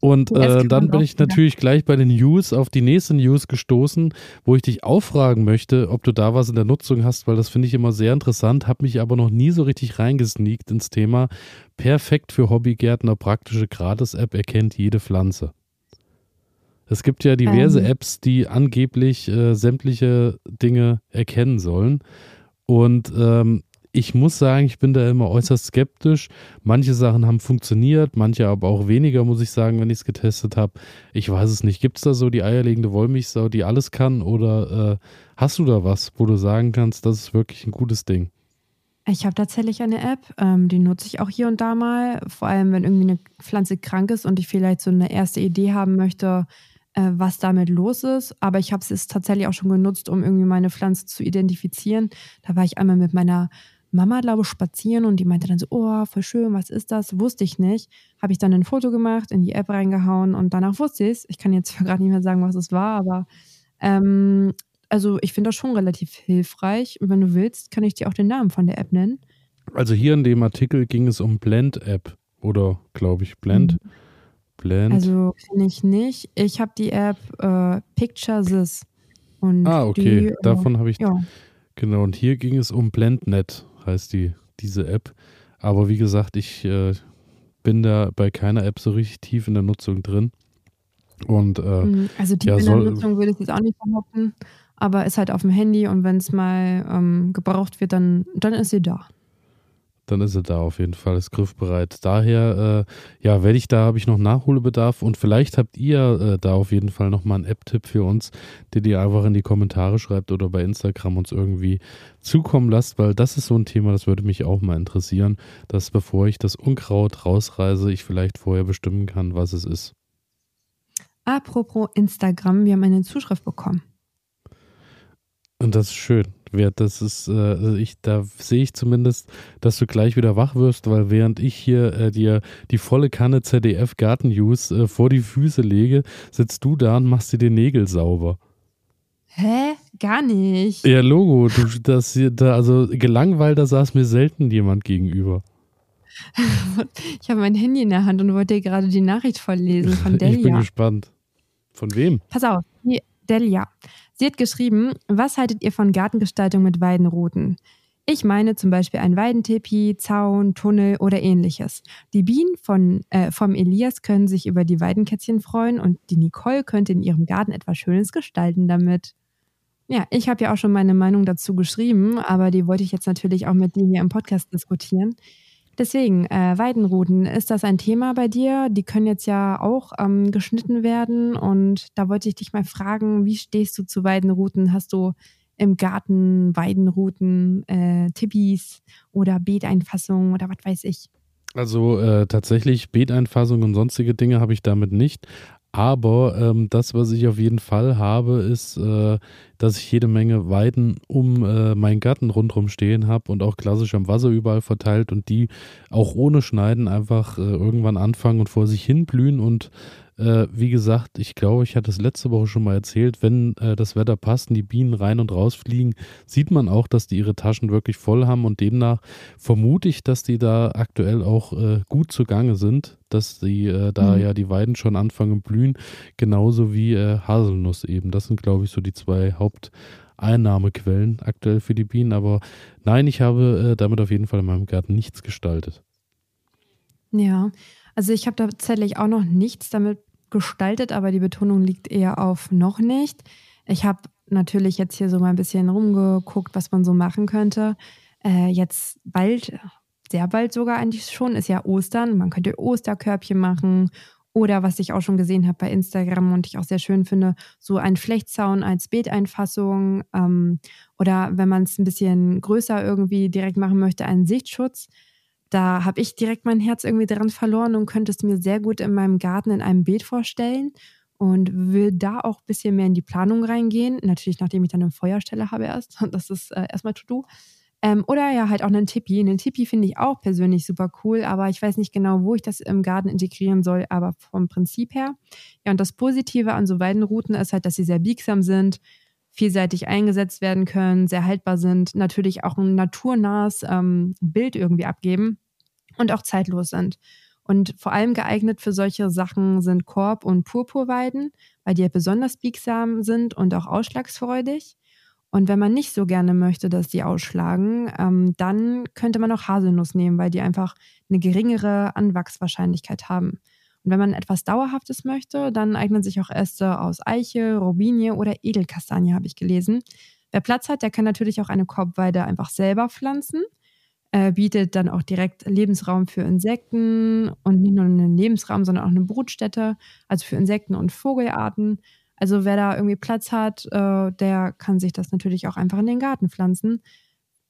Und äh, dann bin ich natürlich gleich bei den News auf die nächste News gestoßen, wo ich dich auffragen möchte, ob du da was in der Nutzung hast, weil das finde ich immer sehr interessant, habe mich aber noch nie so richtig reingesneakt ins Thema. Perfekt für Hobbygärtner, praktische Gratis-App erkennt jede Pflanze. Es gibt ja diverse ähm. Apps, die angeblich äh, sämtliche Dinge erkennen sollen. Und ähm, ich muss sagen, ich bin da immer äußerst skeptisch. Manche Sachen haben funktioniert, manche aber auch weniger, muss ich sagen, wenn ich es getestet habe. Ich weiß es nicht. Gibt es da so die eierlegende Wollmilchsau, die alles kann? Oder äh, hast du da was, wo du sagen kannst, das ist wirklich ein gutes Ding? Ich habe tatsächlich eine App, ähm, die nutze ich auch hier und da mal. Vor allem, wenn irgendwie eine Pflanze krank ist und ich vielleicht so eine erste Idee haben möchte, äh, was damit los ist. Aber ich habe es tatsächlich auch schon genutzt, um irgendwie meine Pflanze zu identifizieren. Da war ich einmal mit meiner Mama, glaube ich, spazieren und die meinte dann so, oh, voll schön, was ist das? Wusste ich nicht. Habe ich dann ein Foto gemacht, in die App reingehauen und danach wusste ich es. Ich kann jetzt [laughs] gerade nicht mehr sagen, was es war, aber ähm, also ich finde das schon relativ hilfreich. Und wenn du willst, kann ich dir auch den Namen von der App nennen. Also hier in dem Artikel ging es um Blend-App oder glaube ich Blend. Mhm. Blend. Also kenne ich nicht. Ich habe die App äh, Picture This. Und ah, okay. Die, äh, Davon habe ich. Ja. Genau, und hier ging es um BlendNet heißt die, diese App. Aber wie gesagt, ich äh, bin da bei keiner App so richtig tief in der Nutzung drin. Und, äh, mhm, also tief ja, in der Nutzung würde ich jetzt auch nicht behaupten, aber ist halt auf dem Handy und wenn es mal ähm, gebraucht wird, dann, dann ist sie da dann ist er da auf jeden Fall, ist griffbereit. Daher, äh, ja, werde ich da, habe ich noch Nachholbedarf und vielleicht habt ihr äh, da auf jeden Fall nochmal einen App-Tipp für uns, den ihr einfach in die Kommentare schreibt oder bei Instagram uns irgendwie zukommen lasst, weil das ist so ein Thema, das würde mich auch mal interessieren, dass bevor ich das Unkraut rausreise, ich vielleicht vorher bestimmen kann, was es ist. Apropos Instagram, wir haben eine Zuschrift bekommen. Und das ist schön wert. Das ist, äh, ich, da sehe ich zumindest, dass du gleich wieder wach wirst, weil während ich hier äh, dir die volle Kanne ZDF Garten News äh, vor die Füße lege, sitzt du da und machst dir die Nägel sauber. Hä? Gar nicht. Ja, Logo, du, das hier, da, also gelangweilt, da saß mir selten jemand gegenüber. [laughs] ich habe mein Handy in der Hand und wollte dir gerade die Nachricht vorlesen von Delia. [laughs] ich bin gespannt. Von wem? Pass auf, Delia. Sie hat geschrieben, was haltet ihr von Gartengestaltung mit Weidenrouten? Ich meine zum Beispiel ein Weidentepi, Zaun, Tunnel oder ähnliches. Die Bienen von, äh, vom Elias können sich über die Weidenkätzchen freuen und die Nicole könnte in ihrem Garten etwas Schönes gestalten damit. Ja, ich habe ja auch schon meine Meinung dazu geschrieben, aber die wollte ich jetzt natürlich auch mit dir hier im Podcast diskutieren. Deswegen, äh, Weidenruten, ist das ein Thema bei dir? Die können jetzt ja auch ähm, geschnitten werden und da wollte ich dich mal fragen, wie stehst du zu Weidenruten? Hast du im Garten Weidenruten, äh, Tippis oder Beeteinfassungen oder was weiß ich? Also äh, tatsächlich Beeteinfassung und sonstige Dinge habe ich damit nicht. Aber ähm, das, was ich auf jeden Fall habe, ist, äh, dass ich jede Menge Weiden um äh, meinen Garten rundherum stehen habe und auch klassisch am Wasser überall verteilt und die auch ohne Schneiden einfach äh, irgendwann anfangen und vor sich hin blühen und Äh, wie gesagt, ich glaube, ich hatte es letzte Woche schon mal erzählt, wenn äh, das Wetter passt und die Bienen rein und raus fliegen, sieht man auch, dass die ihre Taschen wirklich voll haben und demnach vermute ich, dass die da aktuell auch äh, gut zugange sind, dass die äh, da mhm. ja die Weiden schon anfangen blühen, genauso wie äh, Haselnuss eben. Das sind, glaube ich, so die zwei Haupteinnahmequellen aktuell für die Bienen. Aber nein, ich habe äh, damit auf jeden Fall in meinem Garten nichts gestaltet. Ja, also ich habe tatsächlich auch noch nichts damit gestaltet, aber die Betonung liegt eher auf noch nicht. Ich habe natürlich jetzt hier so mal ein bisschen rumgeguckt, was man so machen könnte. Äh, jetzt bald, sehr bald sogar eigentlich schon, ist ja Ostern. Man könnte Osterkörbchen machen oder was ich auch schon gesehen habe bei Instagram und ich auch sehr schön finde, so ein Flechtzaun als Beeteinfassung ähm, oder wenn man es ein bisschen größer irgendwie direkt machen möchte, einen Sichtschutz da habe ich direkt mein Herz irgendwie dran verloren und könnte es mir sehr gut in meinem Garten in einem Beet vorstellen und will da auch ein bisschen mehr in die Planung reingehen. Natürlich, nachdem ich dann eine Feuerstelle habe erst. [laughs] Das ist äh, erstmal To-Do. Ähm, oder ja, halt auch einen Tipi. Einen Tipi finde ich auch persönlich super cool, aber ich weiß nicht genau, wo ich das im Garten integrieren soll, aber vom Prinzip her. Ja, und das Positive an so Weidenrouten ist halt, dass sie sehr biegsam sind, vielseitig eingesetzt werden können, sehr haltbar sind, natürlich auch ein naturnahes ähm, Bild irgendwie abgeben und auch zeitlos sind. Und vor allem geeignet für solche Sachen sind Korb- und Purpurweiden, weil die ja besonders biegsam sind und auch ausschlagsfreudig. Und wenn man nicht so gerne möchte, dass die ausschlagen, ähm, dann könnte man auch Haselnuss nehmen, weil die einfach eine geringere Anwachswahrscheinlichkeit haben. Und wenn man etwas Dauerhaftes möchte, dann eignen sich auch Äste aus Eiche, Robinie oder Edelkastanie, habe ich gelesen. Wer Platz hat, der kann natürlich auch eine Korbweide einfach selber pflanzen äh, bietet dann auch direkt Lebensraum für Insekten und nicht nur einen Lebensraum, sondern auch eine Brutstätte, also für Insekten und Vogelarten. Also wer da irgendwie Platz hat, äh, der kann sich das natürlich auch einfach in den Garten pflanzen.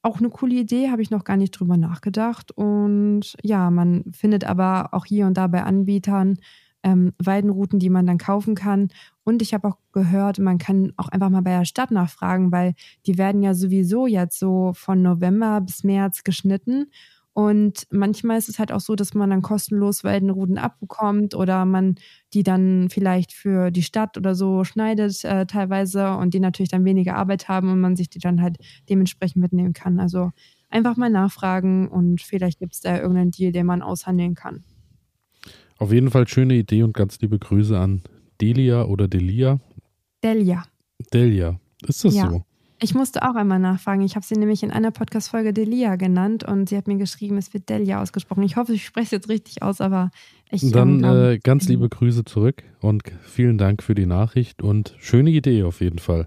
Auch eine coole Idee, habe ich noch gar nicht drüber nachgedacht. Und ja, man findet aber auch hier und da bei Anbietern ähm, Weidenrouten, die man dann kaufen kann. Und ich habe auch gehört, man kann auch einfach mal bei der Stadt nachfragen, weil die werden ja sowieso jetzt so von November bis März geschnitten. Und manchmal ist es halt auch so, dass man dann kostenlos Weidenruten abbekommt oder man die dann vielleicht für die Stadt oder so schneidet äh, teilweise und die natürlich dann weniger Arbeit haben und man sich die dann halt dementsprechend mitnehmen kann. Also einfach mal nachfragen und vielleicht gibt es da irgendeinen Deal, den man aushandeln kann. Auf jeden Fall schöne Idee und ganz liebe Grüße an Delia oder Delia. Delia. Delia. Ist das ja. so? Ich musste auch einmal nachfragen. Ich habe sie nämlich in einer Podcast-Folge Delia genannt und sie hat mir geschrieben, es wird Delia ausgesprochen. Ich hoffe, ich spreche es jetzt richtig aus, aber ich. Dann ähm, äh, ganz liebe Grüße zurück und vielen Dank für die Nachricht und schöne Idee auf jeden Fall.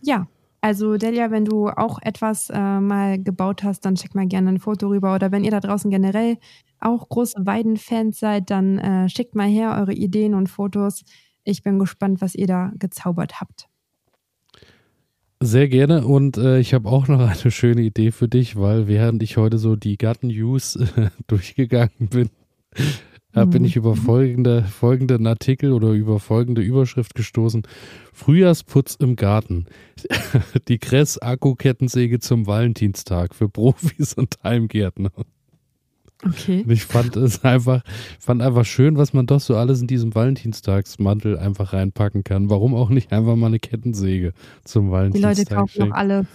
Ja, also Delia, wenn du auch etwas äh, mal gebaut hast, dann schick mal gerne ein Foto rüber. Oder wenn ihr da draußen generell auch große Weidenfans seid, dann äh, schickt mal her eure Ideen und Fotos. Ich bin gespannt, was ihr da gezaubert habt. Sehr gerne und äh, ich habe auch noch [laughs] eine schöne Idee für dich, weil während ich heute so die Garten-News äh, [laughs] durchgegangen bin, da bin ich über mhm. folgende, folgenden Artikel oder über folgende Überschrift gestoßen. Frühjahrsputz im Garten. [laughs] Die Kress-Akku-Kettensäge zum Valentinstag für Profis und Heimgärtner. Okay. Und ich fand es einfach, fand einfach schön, was man doch so alles in diesem Valentinstagsmantel einfach reinpacken kann. Warum auch nicht einfach mal eine Kettensäge zum Valentinstag? Die Leute kaufen auch alle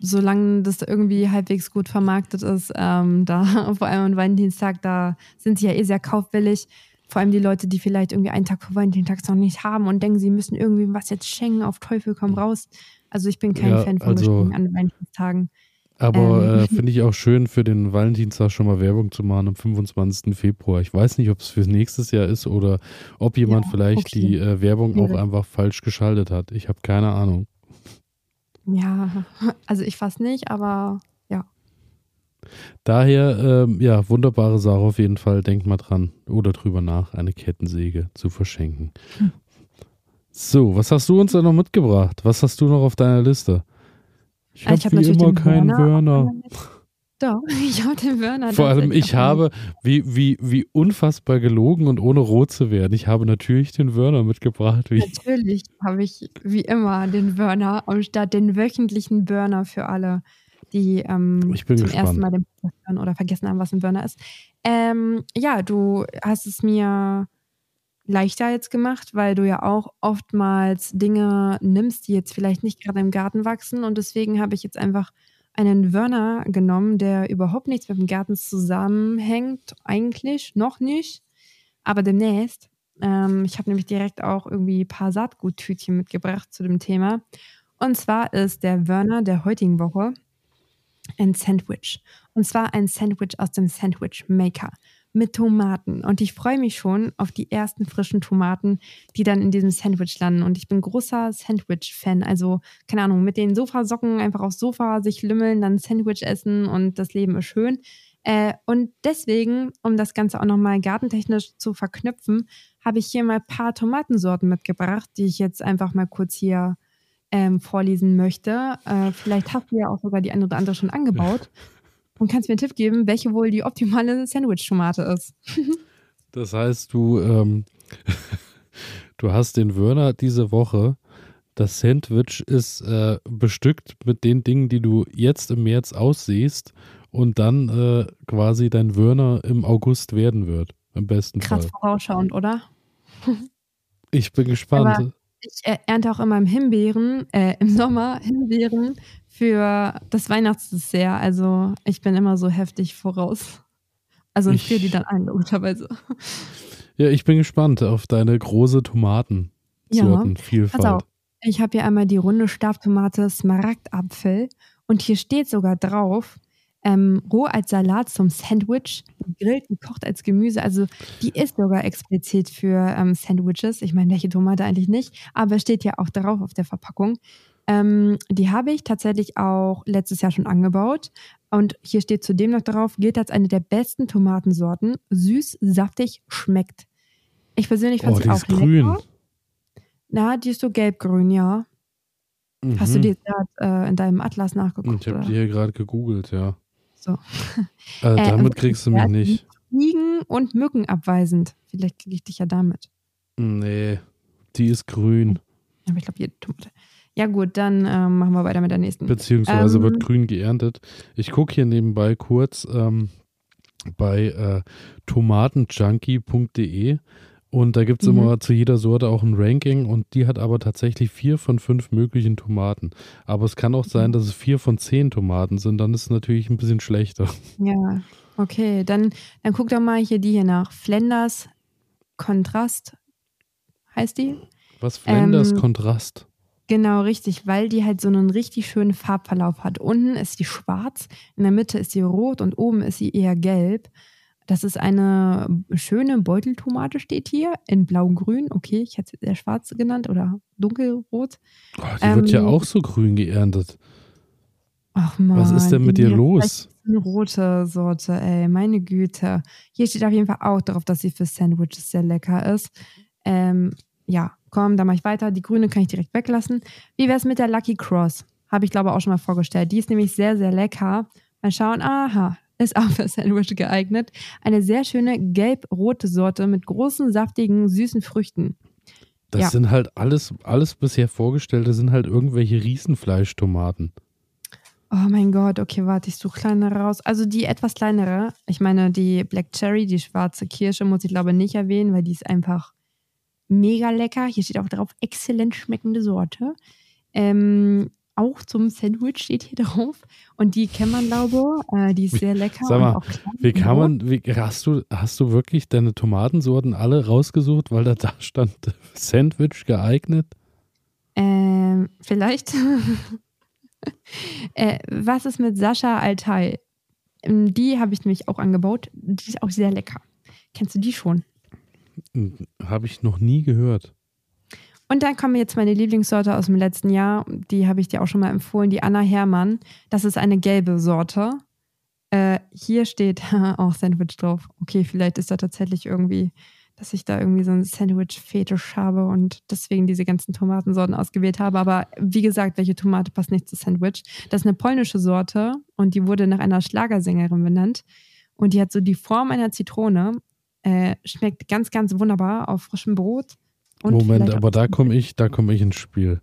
solange das irgendwie halbwegs gut vermarktet ist, ähm, da [laughs] vor allem am Valentinstag, da sind sie ja eh sehr kaufwillig. Vor allem die Leute, die vielleicht irgendwie einen Tag vor Valentinstag noch nicht haben und denken, sie müssen irgendwie was jetzt schenken, auf Teufel komm raus. Also ich bin kein ja, Fan von also, an Valentinstagen. Aber ähm. äh, [laughs] finde ich auch schön, für den Valentinstag schon mal Werbung zu machen am 25. Februar. Ich weiß nicht, ob es fürs nächstes Jahr ist oder ob jemand ja, vielleicht okay. die äh, Werbung auch einfach falsch geschaltet hat. Ich habe keine Ahnung. Ja, [laughs] also ich fast nicht, aber ja. Daher, ähm, ja, wunderbare Sache auf jeden Fall. Denkt mal dran oder drüber nach, eine Kettensäge zu verschenken. Hm. So, was hast du uns da noch mitgebracht? Was hast du noch auf deiner Liste? Ich habe hab wie immer keinen Wörner. Doch, [laughs] ich habe den Wörner. Vor allem, ich habe, wie, wie, wie unfassbar gelogen und ohne rot zu werden, ich habe natürlich den Wörner mitgebracht. Wie natürlich habe ich wie immer den Wörner, anstatt den wöchentlichen Burner für alle, die ähm, zum gespannt. ersten Mal den Podcast hören oder vergessen haben, was ein Burner ist. Ähm, ja, du hast es mir leichter jetzt gemacht, weil du ja auch oftmals Dinge nimmst, die jetzt vielleicht nicht gerade im Garten wachsen. Und deswegen habe ich jetzt einfach einen Wörner genommen, der überhaupt nichts mit dem Garten zusammenhängt. Eigentlich noch nicht, aber demnächst. Ähm, ich habe nämlich direkt auch irgendwie ein paar Saatguttütchen mitgebracht zu dem Thema. Und zwar ist der Wörner der heutigen Woche ein Sandwich. Und zwar ein Sandwich aus dem Sandwich Maker mit Tomaten. Und ich freue mich schon auf die ersten frischen Tomaten, die dann in diesem Sandwich landen. Und ich bin großer Sandwich-Fan. Also, keine Ahnung, mit den Sofasocken einfach aufs Sofa sich lümmeln, dann Sandwich essen und das Leben ist schön. Äh, und deswegen, um das Ganze auch nochmal gartentechnisch zu verknüpfen, habe ich hier mal ein paar Tomatensorten mitgebracht, die ich jetzt einfach mal kurz hier ähm, vorlesen möchte. Äh, vielleicht hast du ja auch sogar die eine oder andere schon angebaut [laughs] und kannst mir einen Tipp geben, welche wohl die optimale Sandwich-Tomate ist. das heißt, du, ähm, [laughs] du hast den Wörner diese Woche. Das Sandwich ist äh, bestückt mit den Dingen, die du jetzt im März aussiehst und dann äh, quasi dein Wörner im August werden wird. Im besten Krass Fall. vorausschauend, oder? ich bin gespannt. Aber ich äh, ernte auch immer im Himbeeren, äh, im Sommer [laughs] Himbeeren für das Weihnachtsdessert. Also ich bin immer so heftig voraus. Also ich friere die dann ein, logischerweise. Ja, ich bin gespannt auf deine große Tomatensortenvielfalt. Ja, ich habe hier einmal die runde Stabtomate Smaragdapfel und hier steht sogar drauf, ähm, roh als Salat zum Sandwich, gegrillt, gekocht als Gemüse. Also die ist sogar explizit für ähm, Sandwiches. Ich meine, welche Tomate eigentlich nicht, aber steht ja auch drauf auf der Verpackung. Ähm, die habe ich tatsächlich auch letztes Jahr schon angebaut. Und hier steht zudem noch drauf, gilt als eine der besten Tomatensorten. Süß, saftig, schmeckt. Ich persönlich fand oh, sie auch grün. lecker. Na, die ist so gelb-grün, ja. Mhm. Hast du die gerade äh, in deinem Atlas nachgeguckt? Ich habe die hier gerade gegoogelt, ja. So. Äh, äh damit äh, kriegst du mich nicht. Fliegen und Mücken abweisend. Vielleicht kriege ich dich ja damit. Nee, die ist grün. Aber ich glaube, jede Tomate. Ja, gut, dann ähm, machen wir weiter mit der nächsten. Beziehungsweise ähm, wird grün geerntet. Ich gucke hier nebenbei kurz ähm, bei äh, tomatenjunkie.de und da gibt es mhm. immer zu jeder Sorte auch ein Ranking und die hat aber tatsächlich vier von fünf möglichen Tomaten. Aber es kann auch sein, mhm. dass es vier von zehn Tomaten sind, dann ist es natürlich ein bisschen schlechter. Ja, okay. Dann, dann guck doch mal hier die hier nach. Flenders Kontrast heißt die? Was Flenders ähm, Kontrast? Genau, richtig, weil die halt so einen richtig schönen Farbverlauf hat. Unten ist die schwarz, in der Mitte ist sie rot und oben ist sie eher gelb. Das ist eine schöne Beuteltomate, steht hier, in blau-grün. Okay, ich hätte es eher schwarz genannt oder dunkelrot. Oh, die ähm, wird ja ähm, auch so grün geerntet. Ach man. Was ist denn mit dir los? Eine rote Sorte, ey, meine Güte. Hier steht auf jeden Fall auch darauf, dass sie für Sandwiches sehr lecker ist. Ähm, ja, komm, dann mache ich weiter. Die grüne kann ich direkt weglassen. Wie wäre es mit der Lucky Cross? Habe ich glaube auch schon mal vorgestellt. Die ist nämlich sehr, sehr lecker. Mal schauen. Aha, ist auch für Sandwich geeignet. Eine sehr schöne gelb-rote Sorte mit großen, saftigen, süßen Früchten. Das ja. sind halt alles, alles bisher vorgestellte, sind halt irgendwelche Riesenfleischtomaten. Oh mein Gott, okay, warte, ich suche kleinere raus. Also die etwas kleinere, ich meine, die Black Cherry, die schwarze Kirsche, muss ich glaube nicht erwähnen, weil die ist einfach mega lecker. Hier steht auch drauf, exzellent schmeckende Sorte. Ähm, auch zum Sandwich steht hier [laughs] drauf. Und die kennt man, glaube äh, die ist sehr lecker. Sag mal, wie kann man, wie, hast, du, hast du wirklich deine Tomatensorten alle rausgesucht, weil da, [laughs] da stand Sandwich geeignet? Ähm, vielleicht. [laughs] äh, was ist mit Sascha Altai? Ähm, die habe ich nämlich auch angebaut. Die ist auch sehr lecker. Kennst du die schon? Hm, habe ich noch nie gehört. Und dann kommen jetzt meine Lieblingssorte aus dem letzten Jahr. Die habe ich dir auch schon mal empfohlen, die Anna Hermann. Das ist eine gelbe Sorte. Äh, hier steht [laughs] auch Sandwich drauf. Okay, vielleicht ist da tatsächlich irgendwie, dass ich da irgendwie so einen Sandwich-Fetisch habe und deswegen diese ganzen Tomatensorten ausgewählt habe. Aber wie gesagt, welche Tomate passt nicht zu Sandwich? Das ist eine polnische Sorte und die wurde nach einer Schlagersängerin benannt. Und die hat so die Form einer Zitrone. Äh, schmeckt ganz, ganz wunderbar auf frischem Brot und Moment, aber da komme ich, da komme ich ins Spiel.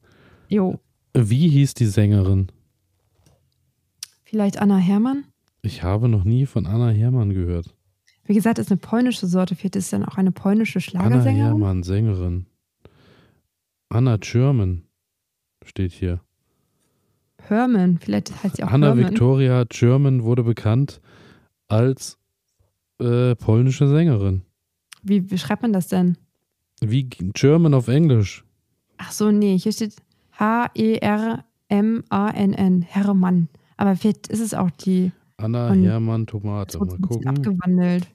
Jo. Wie hieß die Sängerin? Vielleicht Anna Hermann? Ich habe noch nie von Anna Hermann gehört. Wie gesagt, ist eine polnische Sorte. Vielleicht ist es dann auch eine polnische Anna Schlagersängerin. Hermann, Sängerin. Anna German steht hier. Herman, vielleicht heißt sie auch Anna Herman. Victoria German wurde bekannt als äh, polnische Sängerin. Wie, wie schreibt man das denn? Wie German auf Englisch. Ach so, nee, hier steht H-E-R-M-A-N-N, Hermann. Aber vielleicht ist es auch die, Anna Und- Hermann Tomate. Mal gucken. abgewandelt.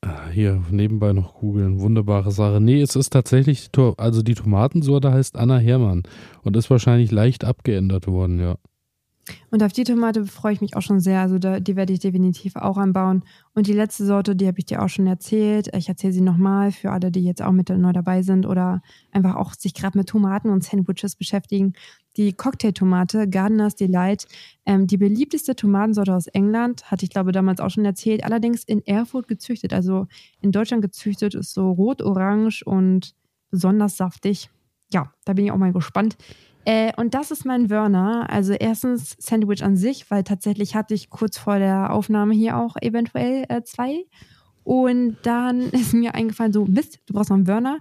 Ah, Hier, nebenbei noch googeln. Wunderbare Sache. Nee, es ist tatsächlich, also die Tomatensorte heißt Anna Hermann und ist wahrscheinlich leicht abgeändert worden, ja. Und auf die Tomate freue ich mich auch schon sehr. Also da, die werde ich definitiv auch anbauen. Und die letzte Sorte, die habe ich dir auch schon erzählt. Ich erzähle sie nochmal für alle, die jetzt auch mit neu dabei sind oder einfach auch sich gerade mit Tomaten und Sandwiches beschäftigen. Die Cocktailtomate, Gardeners Delight, ähm, die beliebteste Tomatensorte aus England, hatte ich glaube damals auch schon erzählt, allerdings in Erfurt gezüchtet. Also in Deutschland gezüchtet ist so rot, orange und besonders saftig. Ja, da bin ich auch mal gespannt. Äh, und das ist mein Wörner. Also erstens Sandwich an sich, weil tatsächlich hatte ich kurz vor der Aufnahme hier auch eventuell äh, zwei. Und dann [laughs] ist mir eingefallen, so, Mist, du brauchst noch einen Wörner.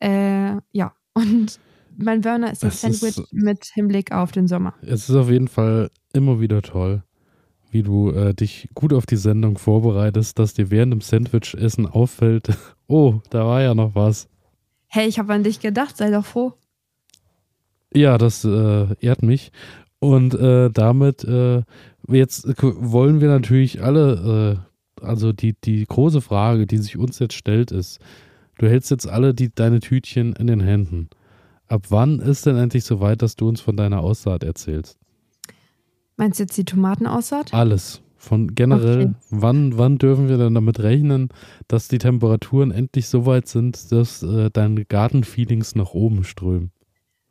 Äh, ja, und mein Wörner ist das ist- Sandwich mit Hinblick auf den Sommer. Es ist auf jeden Fall immer wieder toll, wie du äh, dich gut auf die Sendung vorbereitest, dass dir während dem Sandwichessen auffällt, [laughs] oh, da war ja noch was. Hey, ich habe an dich gedacht, sei doch froh. Ja, das äh, ehrt mich. Und äh, damit, äh, jetzt wollen wir natürlich alle, äh, also die, die große Frage, die sich uns jetzt stellt, ist, du hältst jetzt alle die, deine Tütchen in den Händen. Ab wann ist denn endlich soweit, dass du uns von deiner Aussaat erzählst? Meinst du jetzt die Tomatenaussaat? Alles. Von generell, Okay. wann, wann dürfen wir denn damit rechnen, dass die Temperaturen endlich so weit sind, dass äh, deine Gartenfeelings nach oben strömen?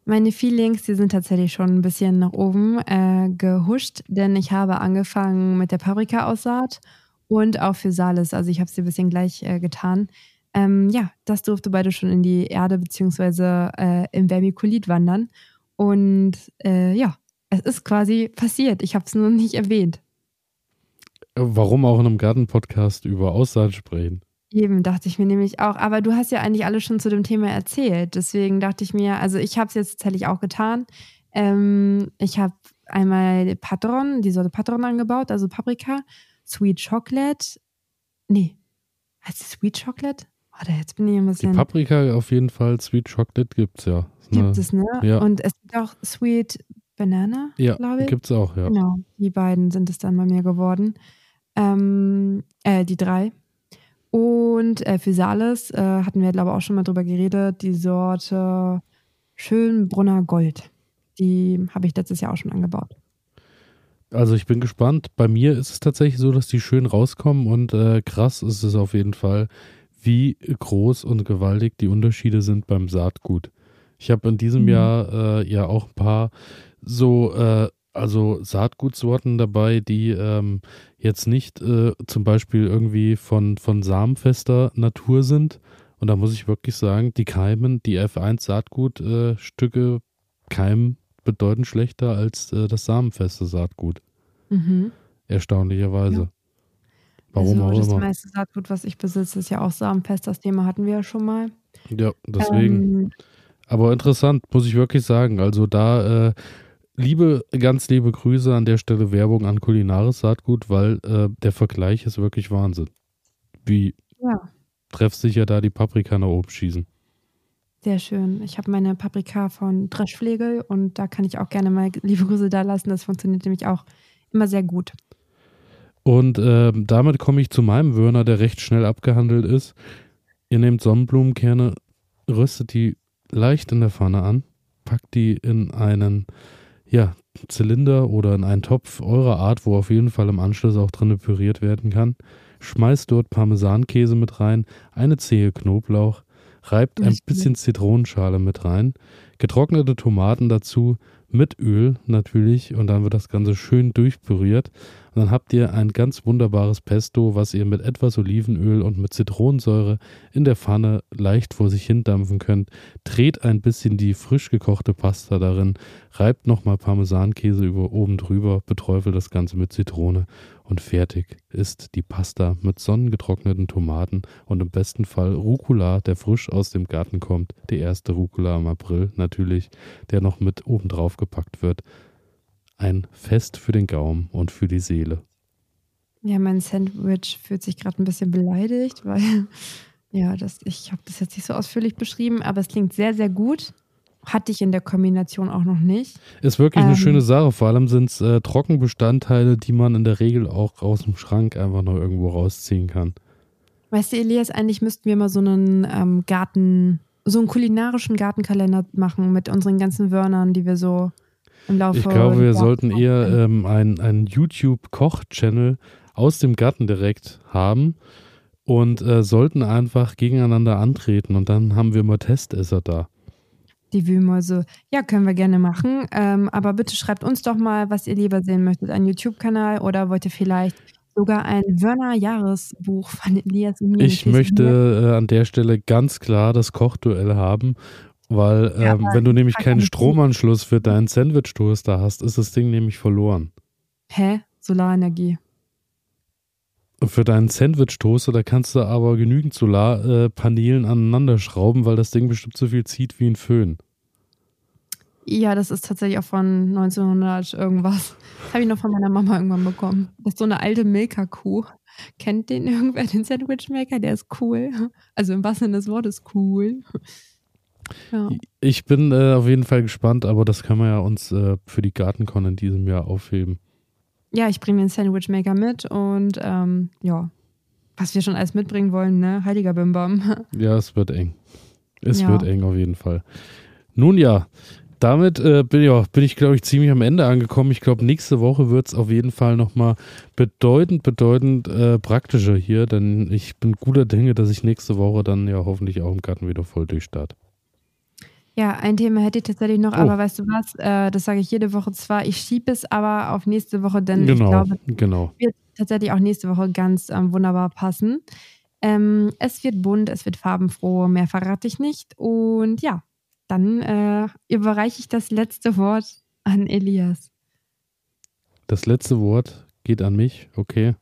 Meine Feelings, die sind tatsächlich schon ein bisschen nach oben äh, gehuscht, denn ich habe angefangen mit der Paprika-Aussaat und auch für Salis. Also ich habe sie ein bisschen gleich äh, getan. Ähm, ja, das durfte beide schon in die Erde beziehungsweise äh, im Vermikulit wandern. Und äh, ja, es ist quasi passiert. Ich habe es nur nicht erwähnt. Äh, Warum auch in einem Gartenpodcast über Aussaat sprechen? Eben, dachte ich mir nämlich auch. Aber du hast ja eigentlich alles schon zu dem Thema erzählt. Deswegen dachte ich mir, also ich habe es jetzt tatsächlich auch getan. Ähm, ich habe einmal Patron, die Sorte Patron angebaut, also Paprika, Sweet Chocolate. Nee, heißt es Sweet Chocolate? Warte, jetzt bin ich ein Die bisschen. Paprika auf jeden Fall, Sweet Chocolate gibt's ja. Ist gibt eine- es, ne? ja. Und es gibt auch Sweet Banana, Ja, glaube ich. gibt's auch, ja. Genau, die beiden sind es dann bei mir geworden. Ähm, äh, die drei. Und äh, für Salis äh, hatten wir, glaube ich, auch schon mal drüber geredet, die Sorte Schönbrunner Gold. Die habe ich letztes Jahr auch schon angebaut. Also ich bin gespannt. Bei mir ist es tatsächlich so, dass die schön rauskommen und äh, krass ist es auf jeden Fall, wie groß und gewaltig die Unterschiede sind beim Saatgut. Ich habe in diesem Mhm. Jahr äh, ja auch ein paar so, äh, also Saatgutsorten dabei, die ähm, jetzt nicht äh, zum Beispiel irgendwie von, von samenfester Natur sind. Und da muss ich wirklich sagen, die keimen, die F1 Saatgutstücke keimen bedeutend schlechter als äh, das samenfeste Saatgut. Mhm. Erstaunlicherweise. Ja. Warum also das auch immer. meiste Saatgut, was ich besitze, ist ja auch samenfest. Das Thema hatten wir ja schon mal. Ja, deswegen. Ähm, Aber interessant, muss ich wirklich sagen. Also da äh, liebe, ganz liebe Grüße an der Stelle Werbung an kulinares Saatgut, weil äh, der Vergleich ist wirklich Wahnsinn. Wie ja, treffsicher da die Paprika nach oben schießen. sehr schön. Ich habe meine Paprika von Dreschflegel und da kann ich auch gerne mal liebe Grüße da lassen. Das funktioniert nämlich auch immer sehr gut. Und ähm, damit komme ich zu meinem Würner, der recht schnell abgehandelt ist. Ihr nehmt Sonnenblumenkerne, röstet die leicht in der Pfanne an, packt die in einen ja, Zylinder oder in einen Topf eurer Art, wo auf jeden Fall im Anschluss auch drin püriert werden kann. Schmeißt dort Parmesankäse mit rein, eine Zehe Knoblauch, reibt ein bisschen Zitronenschale mit rein, getrocknete Tomaten dazu, mit Öl natürlich und dann wird das Ganze schön durchpüriert. Dann habt ihr ein ganz wunderbares Pesto, was ihr mit etwas Olivenöl und mit Zitronensäure in der Pfanne leicht vor sich hin dampfen könnt. Dreht ein bisschen die frisch gekochte Pasta darin, reibt nochmal Parmesankäse über oben drüber, beträufelt das Ganze mit Zitrone und fertig ist die Pasta mit sonnengetrockneten Tomaten und im besten Fall Rucola, der frisch aus dem Garten kommt. Die erste Rucola im April natürlich, der noch mit oben drauf gepackt wird. Ein Fest für den Gaumen und für die Seele. Ja, mein Sandwich fühlt sich gerade ein bisschen beleidigt, weil [laughs] ja, das, ich habe das jetzt nicht so ausführlich beschrieben, aber es klingt sehr, sehr gut. Hatte ich in der Kombination auch noch nicht. Ist wirklich ähm, eine schöne Sache. Vor allem sind es äh, Trockenbestandteile, die man in der Regel auch aus dem Schrank einfach noch irgendwo rausziehen kann. Weißt du, Elias, eigentlich müssten wir mal so einen ähm, Garten, so einen kulinarischen Gartenkalender machen mit unseren ganzen Wörnern, die wir so im Laufe Ich glaube, wir sollten eher ähm, einen YouTube-Koch-Channel aus dem Garten direkt haben und äh, sollten einfach gegeneinander antreten und dann haben wir mal Testesser da. Die Wühlmäuse. Ja, können wir gerne machen. Ähm, aber bitte schreibt uns doch mal, was ihr lieber sehen möchtet. Ein YouTube-Kanal oder wollt ihr vielleicht sogar ein Wörner-Jahresbuch von Elias und mir? Ich möchte äh, an der Stelle ganz klar das Kochduell haben, weil ja, ähm, wenn du nämlich keinen Stromanschluss für deinen Sandwich-Toaster hast, ist das Ding nämlich verloren. Hä? Solarenergie. Für deinen Sandwich-Toaster, da kannst du aber genügend Solarpanelen aneinander schrauben, weil das Ding bestimmt so viel zieht wie ein Föhn. Ja, das ist tatsächlich auch von 1900 irgendwas. Das habe ich noch von meiner Mama irgendwann bekommen. Das ist so eine alte Milka-Kuh. Kennt den irgendwer, den Sandwich-Maker? Der ist cool. Also im wahrsten Sinne des Wortes cool. Ja. Ich bin äh, auf jeden Fall gespannt, aber das können wir ja uns äh, für die Gartencon in diesem Jahr aufheben. Ja, ich bringe den Sandwich Maker mit und ähm, ja, was wir schon alles mitbringen wollen, ne? Heiliger Bimbam. [laughs] Ja, es wird eng. Es ja. wird eng auf jeden Fall. Nun ja, damit äh, bin, ja, bin ich, glaube ich, ziemlich am Ende angekommen. Ich glaube, nächste Woche wird es auf jeden Fall nochmal bedeutend, bedeutend äh, praktischer hier, denn ich bin guter Dinge, dass ich nächste Woche dann ja hoffentlich auch im Garten wieder voll durchstarte. Ja, ein Thema hätte ich tatsächlich noch, oh. aber weißt du was? Äh, das sage ich jede Woche zwar. Ich schiebe es aber auf nächste Woche, denn genau, ich glaube, genau. wird tatsächlich auch nächste Woche ganz ähm, wunderbar passen. Ähm, es wird bunt, es wird farbenfroh, mehr verrate ich nicht. Und ja, dann äh, überreiche ich das letzte Wort an Elias. Das letzte Wort geht an mich, okay.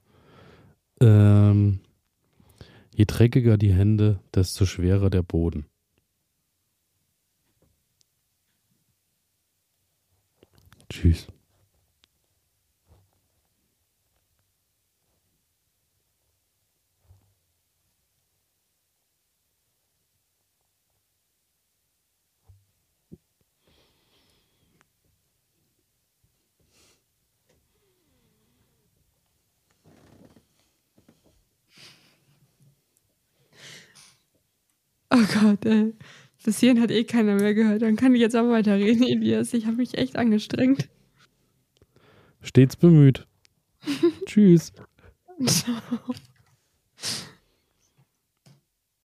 Ähm, je dreckiger die Hände, desto schwerer der Boden. Tschüss. Oh Gott, ey. Bis hierhin hat eh keiner mehr gehört. Dann kann ich jetzt auch weiterreden, Elias. Ich habe mich echt angestrengt. Stets bemüht. [laughs] Tschüss. Ciao.